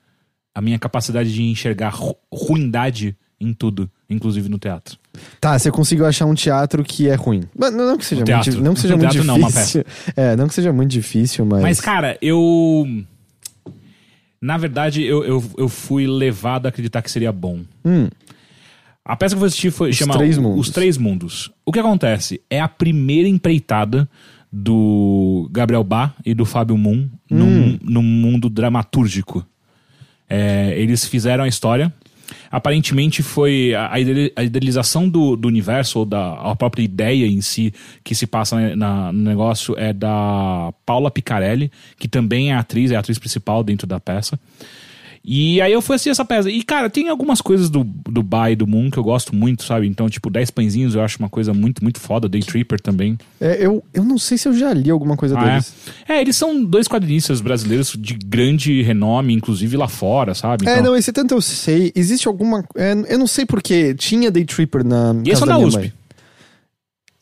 a minha capacidade de enxergar ru- ruindade em tudo, inclusive no teatro. Tá, você conseguiu achar um teatro que é ruim. Mas não, não que seja No muito, teatro. não que seja muito teatro não, uma difícil. É, não que seja muito difícil, mas. Mas, cara, eu. Na verdade, eu, eu, eu fui levado a acreditar que seria bom. Hum, A peça que eu fui assistir foi Os chama Três O-. Os Três Mundos. O que acontece? É a primeira empreitada do Gabriel Bá e do Fábio Moon no, Hum. no mundo dramatúrgico. É, eles fizeram a história. Aparentemente foi a, a idealização do, do universo, ou da a própria ideia em si que se passa na- no negócio é da Paula Picarelli, que também é atriz, é a atriz principal dentro da peça. E aí eu fui assistir essa peça. E, cara, tem algumas coisas do, do Ba e do Moon que eu gosto muito, sabe? Então, tipo, 10 pãezinhos eu acho uma coisa muito, muito foda. Day Tripper também. é, eu, eu não sei se eu já li alguma coisa Ah, deles. é? é, eles são dois quadrinistas brasileiros de grande renome, inclusive lá fora, sabe? É, Então- não, esse tanto eu sei. Existe alguma. é, eu não sei porque tinha Day Tripper na. E casa são da da USP. mãe.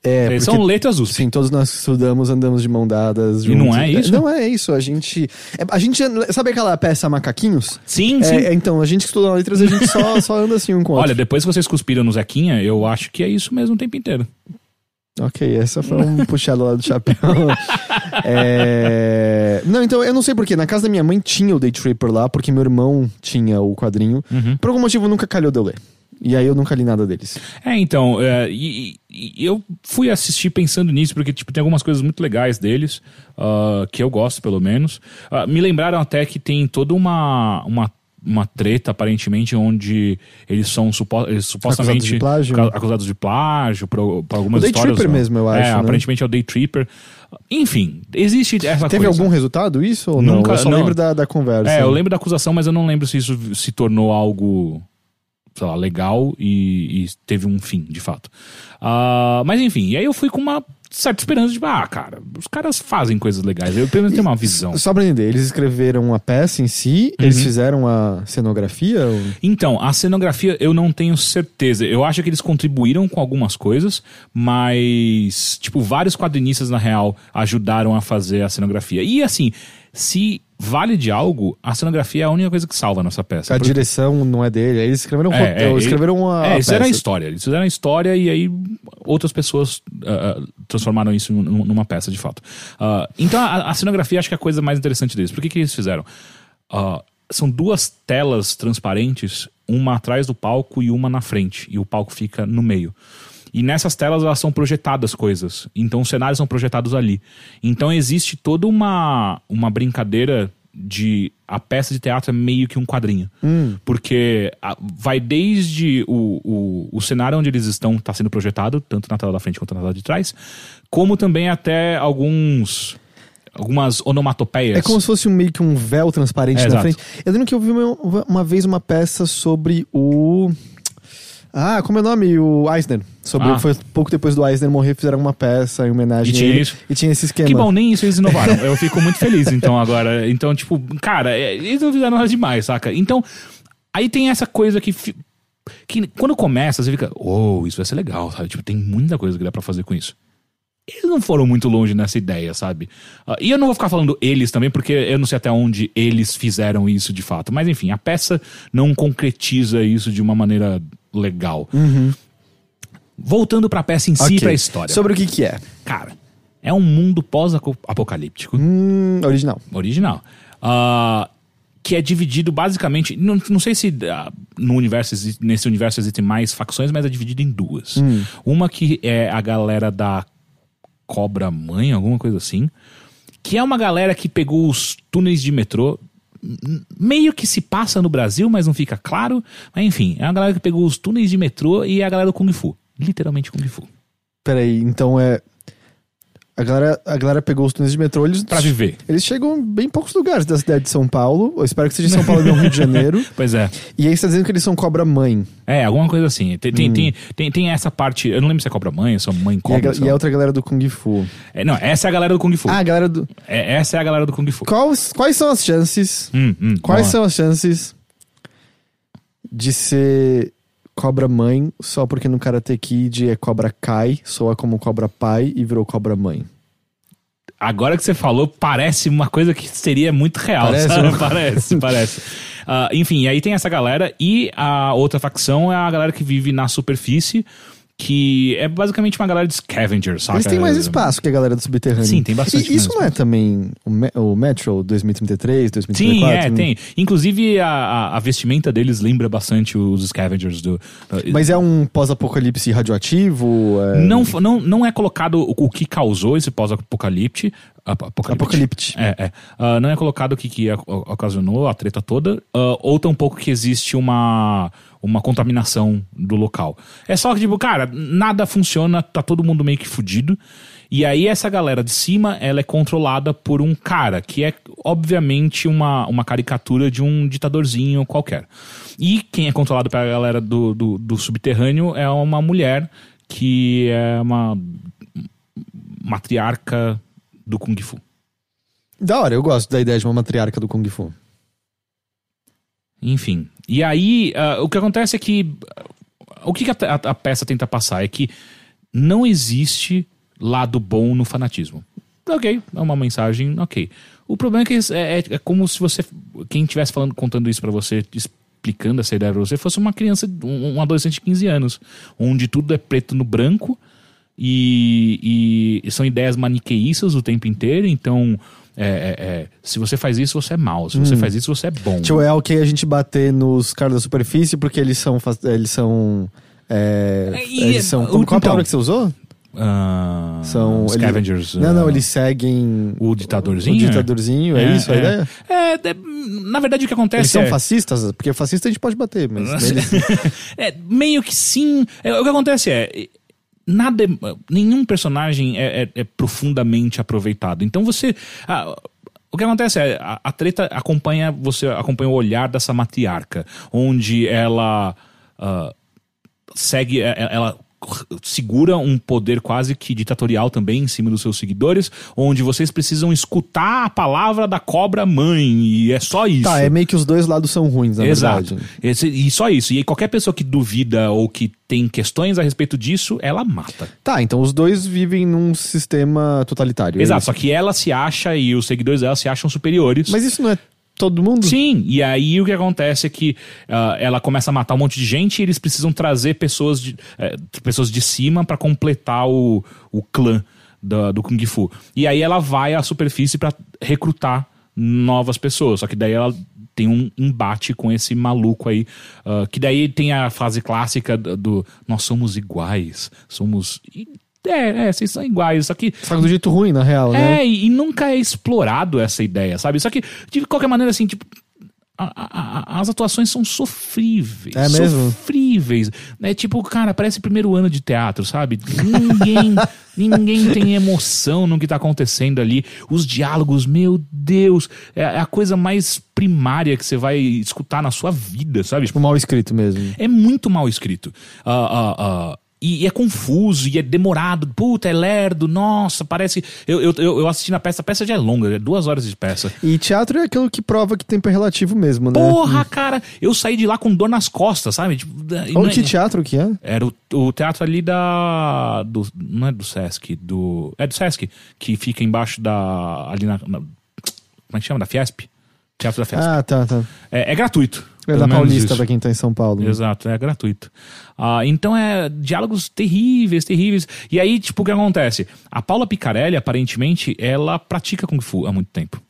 É, porque são letras USP. Sim, todos nós estudamos, andamos de mão dadas. E não juntos. é isso? Não é isso. A gente. é, a gente. Sabe aquela peça Macaquinhos? Sim, sim. É, é, então, a gente que estuda letras, a gente só, só anda assim um com o outro. Olha, depois que vocês cuspiram no Zequinha, eu acho que é isso mesmo o tempo inteiro. Ok, essa foi um puxado lá do chapéu. É, Não, então eu não sei porquê. Na casa da minha mãe tinha o Day Tripper lá, porque meu irmão tinha o quadrinho. Uhum. Por algum motivo nunca calhou de eu ler. E aí eu nunca li nada deles. É, então, é, e, e- eu fui assistir pensando nisso, porque tipo, tem algumas coisas muito legais deles, ah, que eu gosto, pelo menos. Ah, me lembraram até que tem toda uma, uma, uma treta, aparentemente, onde eles são supo, eles supostamente Acusados de plágio? acusados de plágio por, por algumas O Day histórias. Tripper mesmo, eu É, acho, né? aparentemente é o Day Tripper. Enfim, existe essa Teve coisa. algum resultado isso ou Nunca- não? Eu só não. lembro da, da conversa. É, eu lembro da acusação, mas eu não lembro se isso se tornou algo, sei lá, legal e, e teve um fim, de fato. Ah, mas enfim, e aí eu fui com uma certa esperança de, ah, cara, os caras fazem coisas legais. Eu pelo menos tenho uma visão. Só pra entender, eles escreveram a peça em si, Uhum. eles fizeram a cenografia? ou- Então, a cenografia eu não tenho certeza. Eu acho que eles contribuíram com algumas coisas, mas, tipo, vários quadrinistas, na real, ajudaram a fazer a cenografia. E assim, se vale de algo, a cenografia é a única coisa que salva a nossa peça. A Porque- direção não é dele, aí eles escreveram, É, roteiro, é, escreveram a. É, a eles fizeram a história. Eles fizeram a história e aí outras pessoas ah, transformaram isso num- numa peça, de fato. Ah, então a, a cenografia acho que é a coisa mais interessante deles. Por que, que eles fizeram? Ah, são duas telas transparentes, uma atrás do palco e uma na frente. E o palco fica no meio. E nessas telas elas são projetadas coisas. Então os cenários são projetados ali. Então existe toda uma, uma brincadeira de a peça de teatro é meio que um quadrinho. Porque a- vai desde o, o, o cenário onde eles estão está sendo projetado, tanto na tela da frente quanto na tela de trás, como também até alguns algumas onomatopeias. É como se fosse um, meio que um véu transparente É, na exato. frente. Eu lembro que eu vi uma, uma vez uma peça sobre o. Ah, como é o nome? O Eisner. Sobre, Ah. Foi pouco depois do Eisner morrer, fizeram uma peça em homenagem E tinha a ele. isso? E tinha esse esquema. Que bom, nem isso eles inovaram. Eu fico muito feliz, então, agora. Então, tipo, cara, é, eles não fizeram nada demais, saca? Então, aí tem essa coisa que. Que quando começa, você fica, oh, isso vai ser legal, sabe? Tipo, tem muita coisa que dá pra fazer com isso. Eles não foram muito longe nessa ideia, sabe? Ah, e eu não vou ficar falando eles também, porque eu não sei até onde eles fizeram isso de fato. Mas enfim, a peça não concretiza isso de uma maneira legal. Voltando pra peça em si, Ok. pra história. Sobre o que que é? Cara, é um mundo pós-apocalíptico. Hum, original. original. Ah, que é dividido basicamente. Não, não sei se ah, no universo, nesse universo existem mais facções, mas é dividido em duas. Uma que é a galera da Cobra Mãe, alguma coisa assim. Que é uma galera que pegou os túneis de metrô. Meio que se passa no Brasil, mas não fica claro. Mas enfim, é uma galera que pegou os túneis de metrô e é a galera do Kung Fu. Literalmente Kung Fu. Peraí, então é. A galera, a galera pegou os túneis de metrô, eles. Pra viver. Eles chegam em bem poucos lugares da cidade de São Paulo. Eu espero que seja São Paulo e não Rio de Janeiro. Pois é. E aí você tá dizendo que eles são cobra mãe. É, alguma coisa assim. Tem, tem, tem, tem, tem essa parte. Eu não lembro se é cobra mãe, se é mãe E a, cobra. ga- sei e a outra galera do Kung Fu. É, não, essa é a galera do Kung Fu. Ah, a galera do. É, essa é a galera do Kung Fu. Quais, quais são as chances? Hum, hum, Quais são as chances de ser cobra mãe só porque no Karate Kid é cobra Kai, soa como cobra pai e virou cobra mãe? Agora que você falou, parece uma coisa que seria muito real, Parece, sabe? Parece, parece. Ah, enfim, aí tem essa galera e a outra facção é a galera que vive na superfície, que é basicamente uma galera de scavengers, sabe? Eles têm mais espaço que a galera do subterrâneo. Sim, tem bastante E isso não é também o, Me- o Metro 2033, 2034? Sim, é, tem. Inclusive, a, a- vestimenta deles lembra bastante os scavengers do. Mas é um pós-apocalipse radioativo? É... Não, não, não é colocado o, o que causou esse pós-apocalipse. ap- Apocalipse. Apocalipse. É, é. Ah, não é colocado o que, que ocasionou a treta toda, ah, ou tampouco que existe uma, uma contaminação do local. É só que, tipo, cara, nada funciona, tá todo mundo meio que fudido. E aí essa galera de cima, ela é controlada por um cara, que é obviamente uma, uma caricatura de um ditadorzinho qualquer. E quem é controlado pela galera do, do, do subterrâneo é uma mulher que é uma matriarca do Kung Fu. Da hora, eu gosto da ideia de uma matriarca do Kung Fu. Enfim. E aí, ah, o que acontece é que. O que, a, a- a peça tenta passar é que não existe lado bom no fanatismo. Ok, é uma mensagem, ok. O problema é que é, é- é como se você. Quem estivesse falando, contando isso pra você, explicando essa ideia pra você, fosse uma criança, um, um adolescente de 15 anos, onde tudo é preto no branco e, e são ideias maniqueístas o tempo inteiro, então. É, é, é, se você faz isso, você é mau. Se você faz isso, você é bom. Tipo, é ok a gente bater nos caras da superfície porque eles são. Eles são. é, É, eles são. o- Como, qual a então, palavra que você usou? Ah, São. ele- Scavengers. Não, ah, não, eles seguem. O ditadorzinho? O ditadorzinho, é, isso a ideia? É, é, na verdade o que acontece Eles são é, fascistas? Porque fascista a gente pode bater, mas. eles- é, meio que sim. É, o que acontece é. Nada, é- nenhum personagem é, é- é profundamente aproveitado. Então você. ah, o que acontece é a, a treta acompanha você acompanha o olhar dessa matriarca, onde ela ah, segue, é- é- ela segura um poder quase que ditatorial também em cima dos seus seguidores, onde vocês precisam escutar a palavra da cobra mãe e é só isso. Tá, é meio que os dois lados são ruins, na Exato. verdade. Esse- e só isso. E aí qualquer pessoa que duvida ou que tem questões a respeito disso, ela mata. Tá, então os dois vivem num sistema totalitário. é Exato. isso? Só que ela se acha e os seguidores dela se acham superiores. Mas isso não é todo mundo? Sim, e aí o que acontece é que ah, ela começa a matar um monte de gente e eles precisam trazer pessoas de, eh, pessoas de cima pra completar o, o clã da- do Kung Fu. E aí ela vai à superfície pra recrutar novas pessoas. Só que daí ela tem um embate com esse maluco aí. ah, que daí tem a frase clássica do, do, nós somos iguais, somos. É, é, vocês são iguais, só que Só que do jeito ruim, na real, né? é, e, e nunca é explorado essa ideia, sabe? Só que, de qualquer maneira, assim, tipo. a- a- a- as atuações são sofríveis. É mesmo? Sofríveis. É tipo, cara, parece primeiro ano de teatro, sabe? Ninguém, ninguém tem emoção no que tá acontecendo ali. Os diálogos, meu Deus, é é a coisa mais primária que você vai escutar na sua vida, sabe? Tipo, mal escrito mesmo. É muito mal escrito. Ah, ah, ah, e é confuso, e é demorado. Puta, é lerdo. Nossa, parece. Eu, eu, eu assisti na peça, a peça já é longa, é duas horas de peça. E teatro é aquilo que prova que tempo é relativo mesmo, né? Porra, cara, eu saí de lá com dor nas costas, sabe? Tipo, e não é- teatro que é? Era o, o teatro ali da. Do, não é do Sesc, do. É do Sesc, que fica embaixo da. Ali na. na- como é que chama? Da Fiesp? Teatro da Fiesp. Ah, tá, tá. É, é gratuito. É da Paulista, pra quem tá em São Paulo. Exato, é gratuito. Ah, então é diálogos terríveis, terríveis. E aí, tipo, o que acontece? A Paula Picarelli, aparentemente, ela pratica Kung Fu há muito tempo.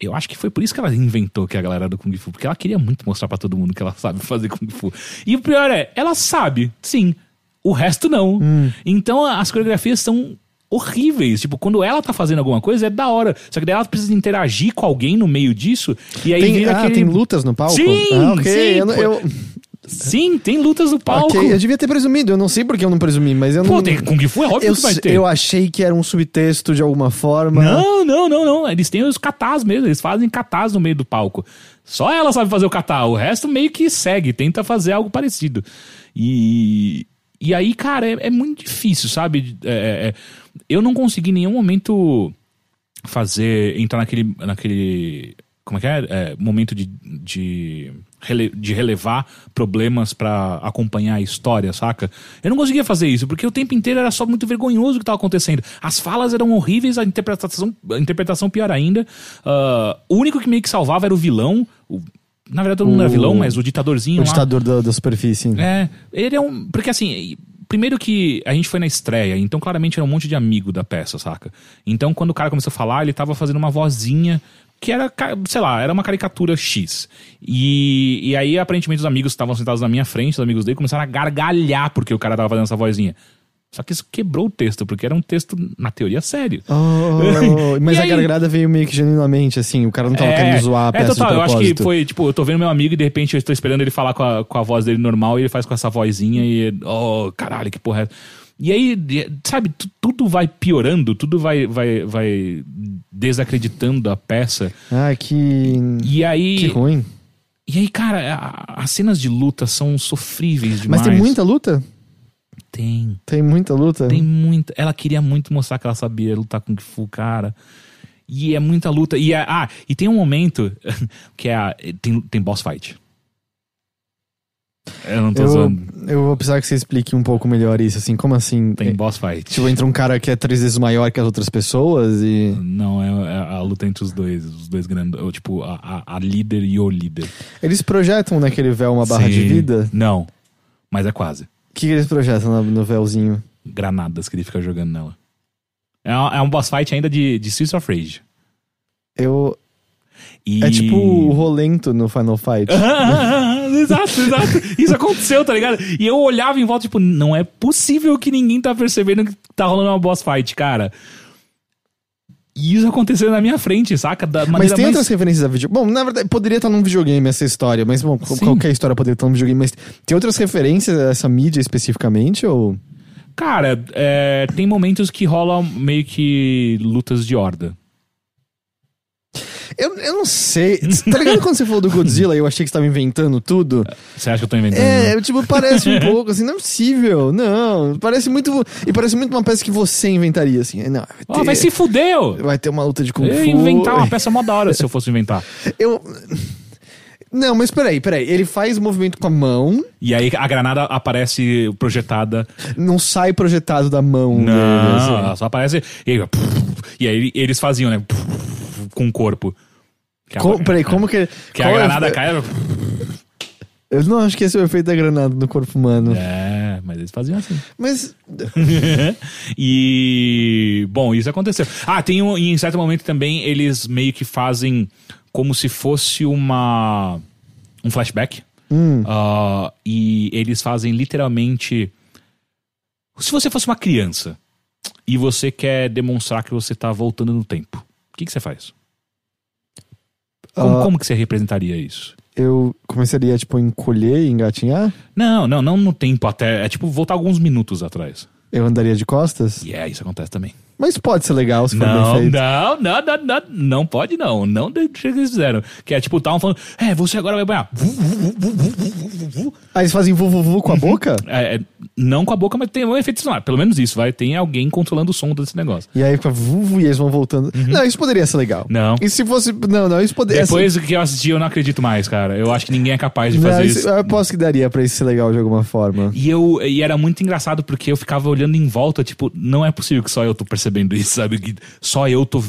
Eu acho que foi por isso que ela inventou que a galera era do Kung Fu, porque ela queria muito mostrar pra todo mundo que ela sabe fazer Kung Fu. E o pior é, ela sabe, sim. O resto não. Então as coreografias são horríveis. Tipo, quando ela tá fazendo alguma coisa, é da hora. Só que daí ela precisa interagir com alguém no meio disso. E aí Tem, vira ah, aquele... tem lutas no palco? Sim, ah, ok. sim, eu, pô. eu- Sim, tem lutas no palco. ok, eu devia ter presumido, eu não sei porque eu não presumi, mas eu Pô, não. tem Kung Fu, é óbvio eu, que vai ter. eu achei que era um subtexto de alguma forma. Não, não, não, não. Eles têm os catás mesmo. Eles fazem catás no meio do palco. Só ela sabe fazer o catá. O resto meio que segue, tenta fazer algo parecido. E, e aí, cara, é, é muito difícil, sabe? É, é, é. Eu não consegui em nenhum momento fazer. entrar naquele. naquele como é que é? É, momento de, de, rele- de relevar problemas pra acompanhar a história, saca? Eu não conseguia fazer isso, porque o tempo inteiro era só muito vergonhoso o que tava acontecendo. As falas eram horríveis, a interpretação, a interpretação pior ainda. Ah, o único que meio que salvava era o vilão. O- na verdade, todo mundo era O- vilão, mas o ditadorzinho O lá. ditador da, da superfície. É, ele é um. Porque assim, primeiro que a gente foi na estreia, então claramente era um monte de amigo da peça, saca? Então quando o cara começou a falar, ele tava fazendo uma vozinha que era, sei lá, era uma caricatura X. E, e aí, aparentemente, os amigos que estavam sentados na minha frente, os amigos dele, começaram a gargalhar porque o cara tava fazendo essa vozinha. Só que isso quebrou o texto, porque era um texto, na teoria, sério. Oh, mas E a aí? gargalhada veio meio que genuinamente, assim, o cara não tava querendo zoar a é peça total, de eu acho que foi, tipo, eu tô vendo meu amigo e de repente eu estou esperando ele falar com a, com a voz dele normal e ele faz com essa vozinha e, oh, caralho, que porra é essa? E aí, sabe, tu- tudo vai piorando, tudo vai, vai, vai desacreditando a peça. Ah, que... E aí. Que ruim. E aí, cara, as cenas de luta são sofríveis demais. Mas tem muita luta? Tem. Tem muita luta? Tem muita. Ela queria muito mostrar que ela sabia lutar com Kung Fu, cara. E é muita luta. E é- ah, e tem um momento que é a, tem, tem boss fight. Eu não tô Eu, zoando. eu vou precisar que você explique um pouco melhor isso, assim, como assim? Tem É, boss fight. Tipo, entra um cara que é três vezes maior que as outras pessoas e... Não, é, é a luta entre os dois, os dois grandes. ou, Tipo, a, a, a líder e o líder. Eles projetam naquele véu uma barra de Sim. vida? Não, mas é quase. O que, que eles projetam no, no véuzinho? Granadas que ele fica jogando nela. É, um- é um boss fight ainda de, de Streets of Rage. Eu... E... É tipo o Rolento no Final Fight. exato, exato. Isso aconteceu, tá ligado? E eu olhava em volta, tipo, não é possível que ninguém tá percebendo que tá rolando uma boss fight, cara. E isso aconteceu na minha frente, saca? Da Mas maneira tem mais... outras referências a vídeo. Bom, na verdade, poderia estar num videogame essa história, mas bom, Sim. qualquer história poderia estar num videogame, mas tem outras referências a essa mídia especificamente, ou... Cara, é, tem momentos que rolam meio que lutas de horda. Eu, eu não sei. Tá ligado quando você falou do Godzilla e eu achei que você tava inventando tudo? Você acha que eu tô inventando? É, tipo, parece um pouco assim, não é possível, não. Parece muito. E parece muito uma peça que você inventaria, assim. Não, vai ter, vai se fuder, ô. vai ter uma luta de Kung Eu Fu. ia inventar uma peça mó da hora se eu fosse inventar. Eu. Não, mas peraí, peraí. Ele faz o movimento com a mão, E aí a granada aparece projetada. não sai projetado da mão dele. Não, assim. ela só aparece. E aí, e aí eles faziam, né? Com o corpo. Que a- Co- peraí, como que. Que a é- granada cai. Eu não acho que esse é o efeito da granada no corpo humano. É, mas eles faziam assim. Mas. e. Bom, isso aconteceu. Ah, tem um. e Em certo momento também eles meio que fazem como se fosse uma. Um flashback. Hum, Ah, e eles fazem literalmente. Se você fosse uma criança e você quer demonstrar que você tá voltando no tempo, o que, que você faz? Como, Ah. como que você representaria isso? eu começaria, tipo, a encolher e engatinhar. Não, não, não no tempo até. É tipo voltar alguns minutos atrás. Eu andaria de costas. E é, isso acontece também. Mas pode ser legal se for Não, bem feito. não, não, não, não, não pode não. Não do jeito que eles fizeram. Que é tipo, estavam falando, é, você agora vai banhar. Ah, eles fazem vuvuvu com a boca? É, é, não com a boca, mas tem um efeito sonoro. Pelo menos isso, vai. Tem alguém controlando o som desse negócio. E aí fica vuvu e eles vão voltando. Não, isso poderia ser legal. Uhum. Não. E se fosse. Não, não, isso poderia Depois que eu assisti, eu não acredito mais, cara. Eu acho que ninguém é capaz de Não, fazer isso- isso. eu aposto que daria pra isso ser legal de alguma forma. E, eu, e era muito engraçado porque eu ficava olhando em volta, tipo, não é possível que só eu tô percebendo isso, sabe? Que só eu tô.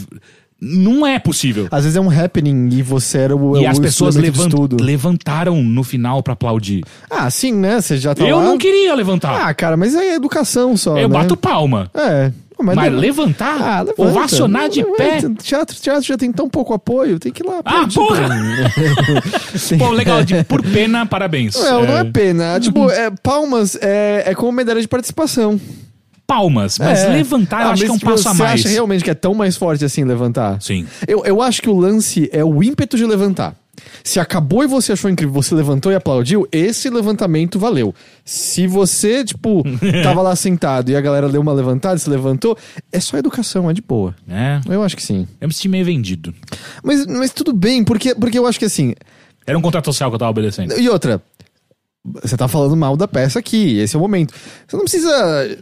Não é possível. Às vezes é um happening e você era o. E o as pessoas instrumento de levan- estudo. levantaram no final pra aplaudir. Ah, sim, né? Você já tá eu lá. não queria levantar. Ah, cara, mas é educação só. eu né? bato palma. É. Mas, Mas leva- levantar? Ah, levanta. ovacionar de pé? Teatro, teatro já tem tão pouco apoio, tem que ir lá. Ah, porra! Pô, legal. de- por pena, parabéns. Não, não é É, pena. Tipo, é, palmas é, é como medalha de participação. Palmas. Mas É. levantar eu Ah, acho que é um passo a Você mais. acha realmente que é tão mais forte assim levantar? Sim. Eu, eu acho que o lance é o ímpeto de levantar. Se acabou e você achou incrível, você levantou e aplaudiu, esse levantamento valeu. Se você, tipo, tava lá sentado e a galera deu uma levantada e se levantou, é só educação, é de boa. É. Eu acho que sim. Eu me senti meio vendido. Mas, mas tudo bem, porque, porque eu acho que assim. Era um contrato social que eu tava obedecendo. E outra, você tá falando mal da peça aqui, esse é o momento. Você não precisa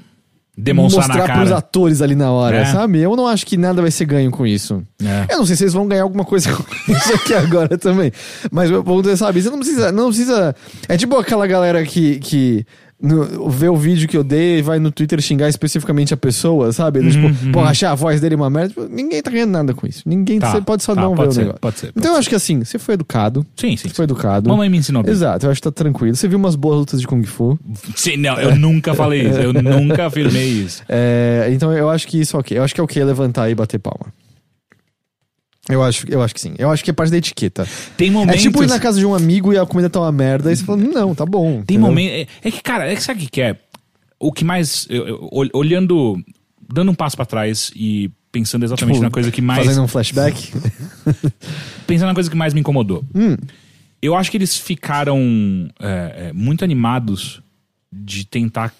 Demonstrar mostrar na pros cara. atores ali na hora, É. sabe? Eu não acho que nada vai ser ganho com isso. É. Eu não sei se eles vão ganhar alguma coisa com isso aqui agora também. Mas meu ponto é, sabe, você não precisa. Não precisa. É tipo aquela galera que. que no- vê o vídeo que eu dei e vai no Twitter xingar especificamente a pessoa, sabe? Uhum, tipo, pô, achar a voz dele uma merda. Tipo, ninguém tá ganhando nada com isso. Ninguém. Tá, você pode só tá, não ver pode o ser, negócio. pode ser, pode então eu acho que assim, você foi educado. Sim, sim. Você foi educado. Mamãe me ensinou bem. Exato, eu acho que tá tranquilo. Você viu umas boas lutas de Kung Fu. Sim, não, eu nunca falei isso. Eu nunca afirmei isso. É, então eu acho que isso é ok. Eu acho que é ok levantar e bater palma. Eu acho, eu acho que sim. Eu acho que é parte da etiqueta. Tem É momentos. tipo ir na casa de um amigo e a comida tá uma merda. Aí você fala, não, tá bom. Tem entendeu? momento. É, é que, cara, é que sabe o que é? O que mais. eu- eu- ol- olhando. Dando um passo pra trás e pensando exatamente Tipo, na coisa que mais. Fazendo um flashback. Pensando na coisa que mais me incomodou. Hum. Eu acho que eles ficaram é, é, muito animados de tentar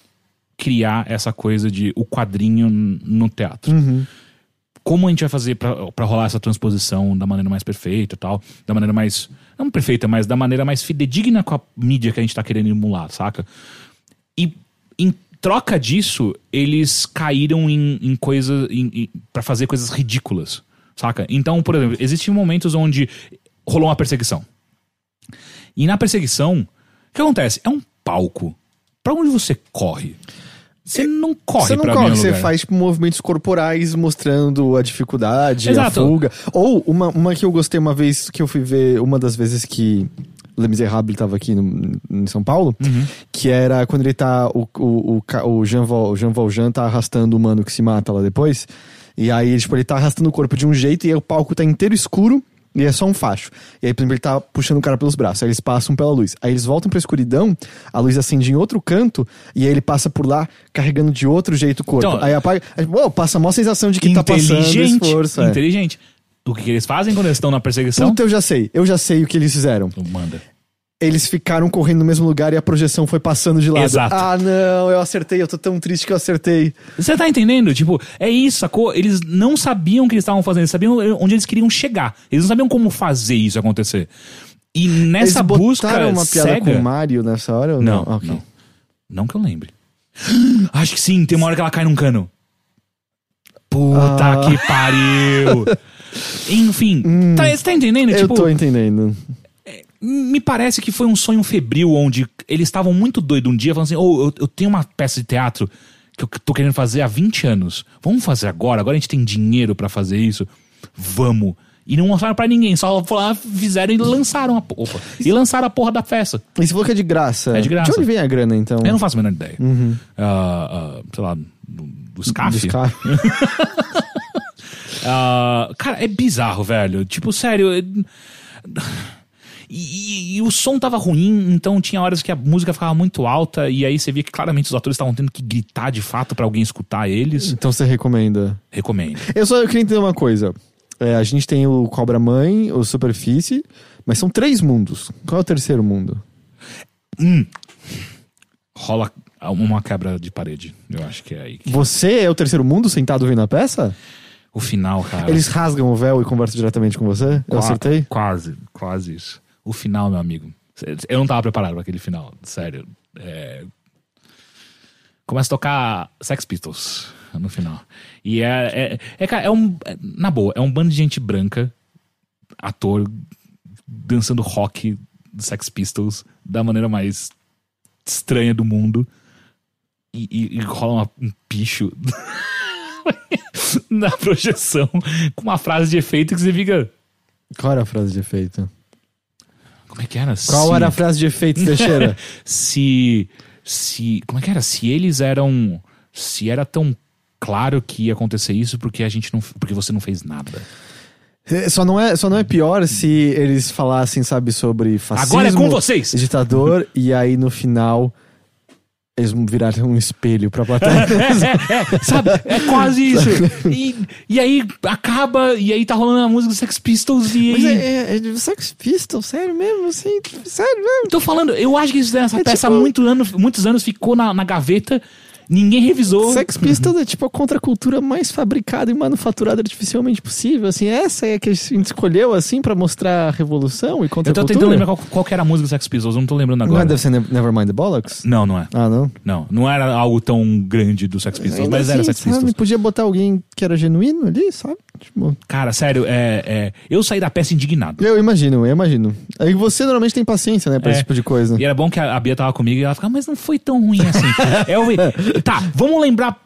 criar essa coisa de o quadrinho no teatro. Uhum. Como a gente vai fazer pra rolar essa transposição da maneira mais perfeita e tal? Da maneira mais. Não perfeita, mas da maneira mais fidedigna com a mídia que a gente tá querendo emular, saca? E em troca disso, eles caíram em, em coisas. Para fazer coisas ridículas, saca? Então, por exemplo, existem momentos onde rolou uma perseguição. E na perseguição, o que acontece? É um palco. Pra onde você corre? Você não corre Você não corre, você lugar. faz tipo, movimentos corporais mostrando a dificuldade, Exato. a fuga. Ou uma, uma que eu gostei uma vez que eu fui ver, uma das vezes que Le Miserable tava aqui no- em São Paulo, Uhum. que era quando ele tá. O, o, o, Jean, Val, o Jean Valjean tá arrastando o mano que se mata lá depois. E aí, tipo, ele tá arrastando o corpo de um jeito e aí o palco tá inteiro escuro. E é só um facho. E aí, por exemplo, ele tá puxando o cara pelos braços. Aí eles passam pela luz. Aí eles voltam pra escuridão, a luz acende em outro canto, e aí ele passa por lá carregando de outro jeito o corpo. Então, aí apaga. Aí, uou, passa a maior sensação de que tá passando esforço. é. inteligente. O que, que eles fazem quando eles estão na perseguição? Puta, eu já sei. Eu já sei o que eles fizeram. Manda. Eles ficaram correndo no mesmo lugar e a projeção foi passando de lado. Exato. Ah, não, eu acertei, eu tô tão triste que eu acertei. Você tá entendendo? Tipo, é isso, sacou? Eles não sabiam o que eles estavam fazendo, eles sabiam onde eles queriam chegar. Eles não sabiam como fazer isso acontecer. E nessa Eles busca uma piada cega... com o Mario nessa hora ou Não, não? Ok. não. Não que eu lembre. Acho que sim, tem uma hora que ela cai num cano. Puta Ah. que pariu! Enfim, tá, você tá entendendo? Eu tipo, tô entendendo. Me parece que foi um sonho febril onde eles estavam muito doidos um dia, falando assim: oh, eu, eu tenho uma peça de teatro que eu tô querendo fazer há 20 anos. Vamos fazer agora? Agora a gente tem dinheiro pra fazer isso? Vamos. E não mostraram pra ninguém, só lá, fizeram e lançaram a porra. E lançaram a porra da peça. E você falou que é de graça. É de graça. De onde vem a grana, então? Eu não faço a menor ideia. Ah, ah, sei lá, do, do SCAF. Dos caras. Ah, cara, é bizarro, velho. Tipo, sério. é- E, e- e o som tava ruim, então tinha horas que a música ficava muito alta, e aí você via que claramente os atores estavam tendo que gritar de fato pra alguém escutar eles. Então você recomenda. Recomendo. Eu só eu queria entender uma coisa. É, a gente tem o Cobra Mãe, o Superfície, mas são três mundos. Qual é o terceiro mundo? Rola uma quebra de parede, eu acho que é aí. Você é o terceiro mundo sentado vendo a peça? O final, cara. Eles rasgam o véu e conversam diretamente com você? Eu Qua- acertei? Quase, quase isso. O final, meu amigo. Eu não tava preparado pra aquele final, sério. É... Começa a tocar Sex Pistols no final. E é. É, é, é um. é- na boa, é um bando de gente branca, ator, dançando rock do Sex Pistols da maneira mais estranha do mundo. E, e- e rola uma- um picho. na projeção com uma frase de efeito que você fica. Qual era a frase de efeito? Como é que era? Qual Se- era a frase de efeito, Teixeira? se se como é que era se eles eram se era tão claro que ia acontecer isso porque a gente não porque você não fez nada É, Só não, é, só não é pior se eles falassem, sabe, sobre fascismo, agora é com vocês ditador, e aí no final eles viraram um espelho pra plateia. é, é, é, sabe é quase isso e, e aí acaba e aí tá rolando a música do Sex Pistols e Mas aí é, é, é Sex Pistols, sério mesmo, assim, sério mesmo. tô falando eu acho que isso- essa É peça há tipo- muito anos, muitos anos ficou na, na gaveta ninguém revisou Sex Pistols é tipo a contracultura mais fabricada e manufaturada artificialmente possível, assim, essa é a que a gente escolheu, assim, pra mostrar a revolução e eu tô contracultura. tentando lembrar qual, qual era a música do Sex Pistols eu não tô lembrando Não é, agora deve ser Ne- Nevermind the Bollocks? não não é Ah, não? não não era algo tão grande do Sex Pistols Ainda mas era assim, Sex Pistols sabe, Podia botar alguém que era genuíno ali, sabe? Tipo, Cara, sério, é, é, eu saí da peça indignado. eu imagino, eu imagino. Aí você normalmente tem paciência, né, pra É. esse tipo de coisa. E era bom que a, a Bia tava comigo e ela ficava, mas não foi tão ruim assim. eu vi, tá, vamos lembrar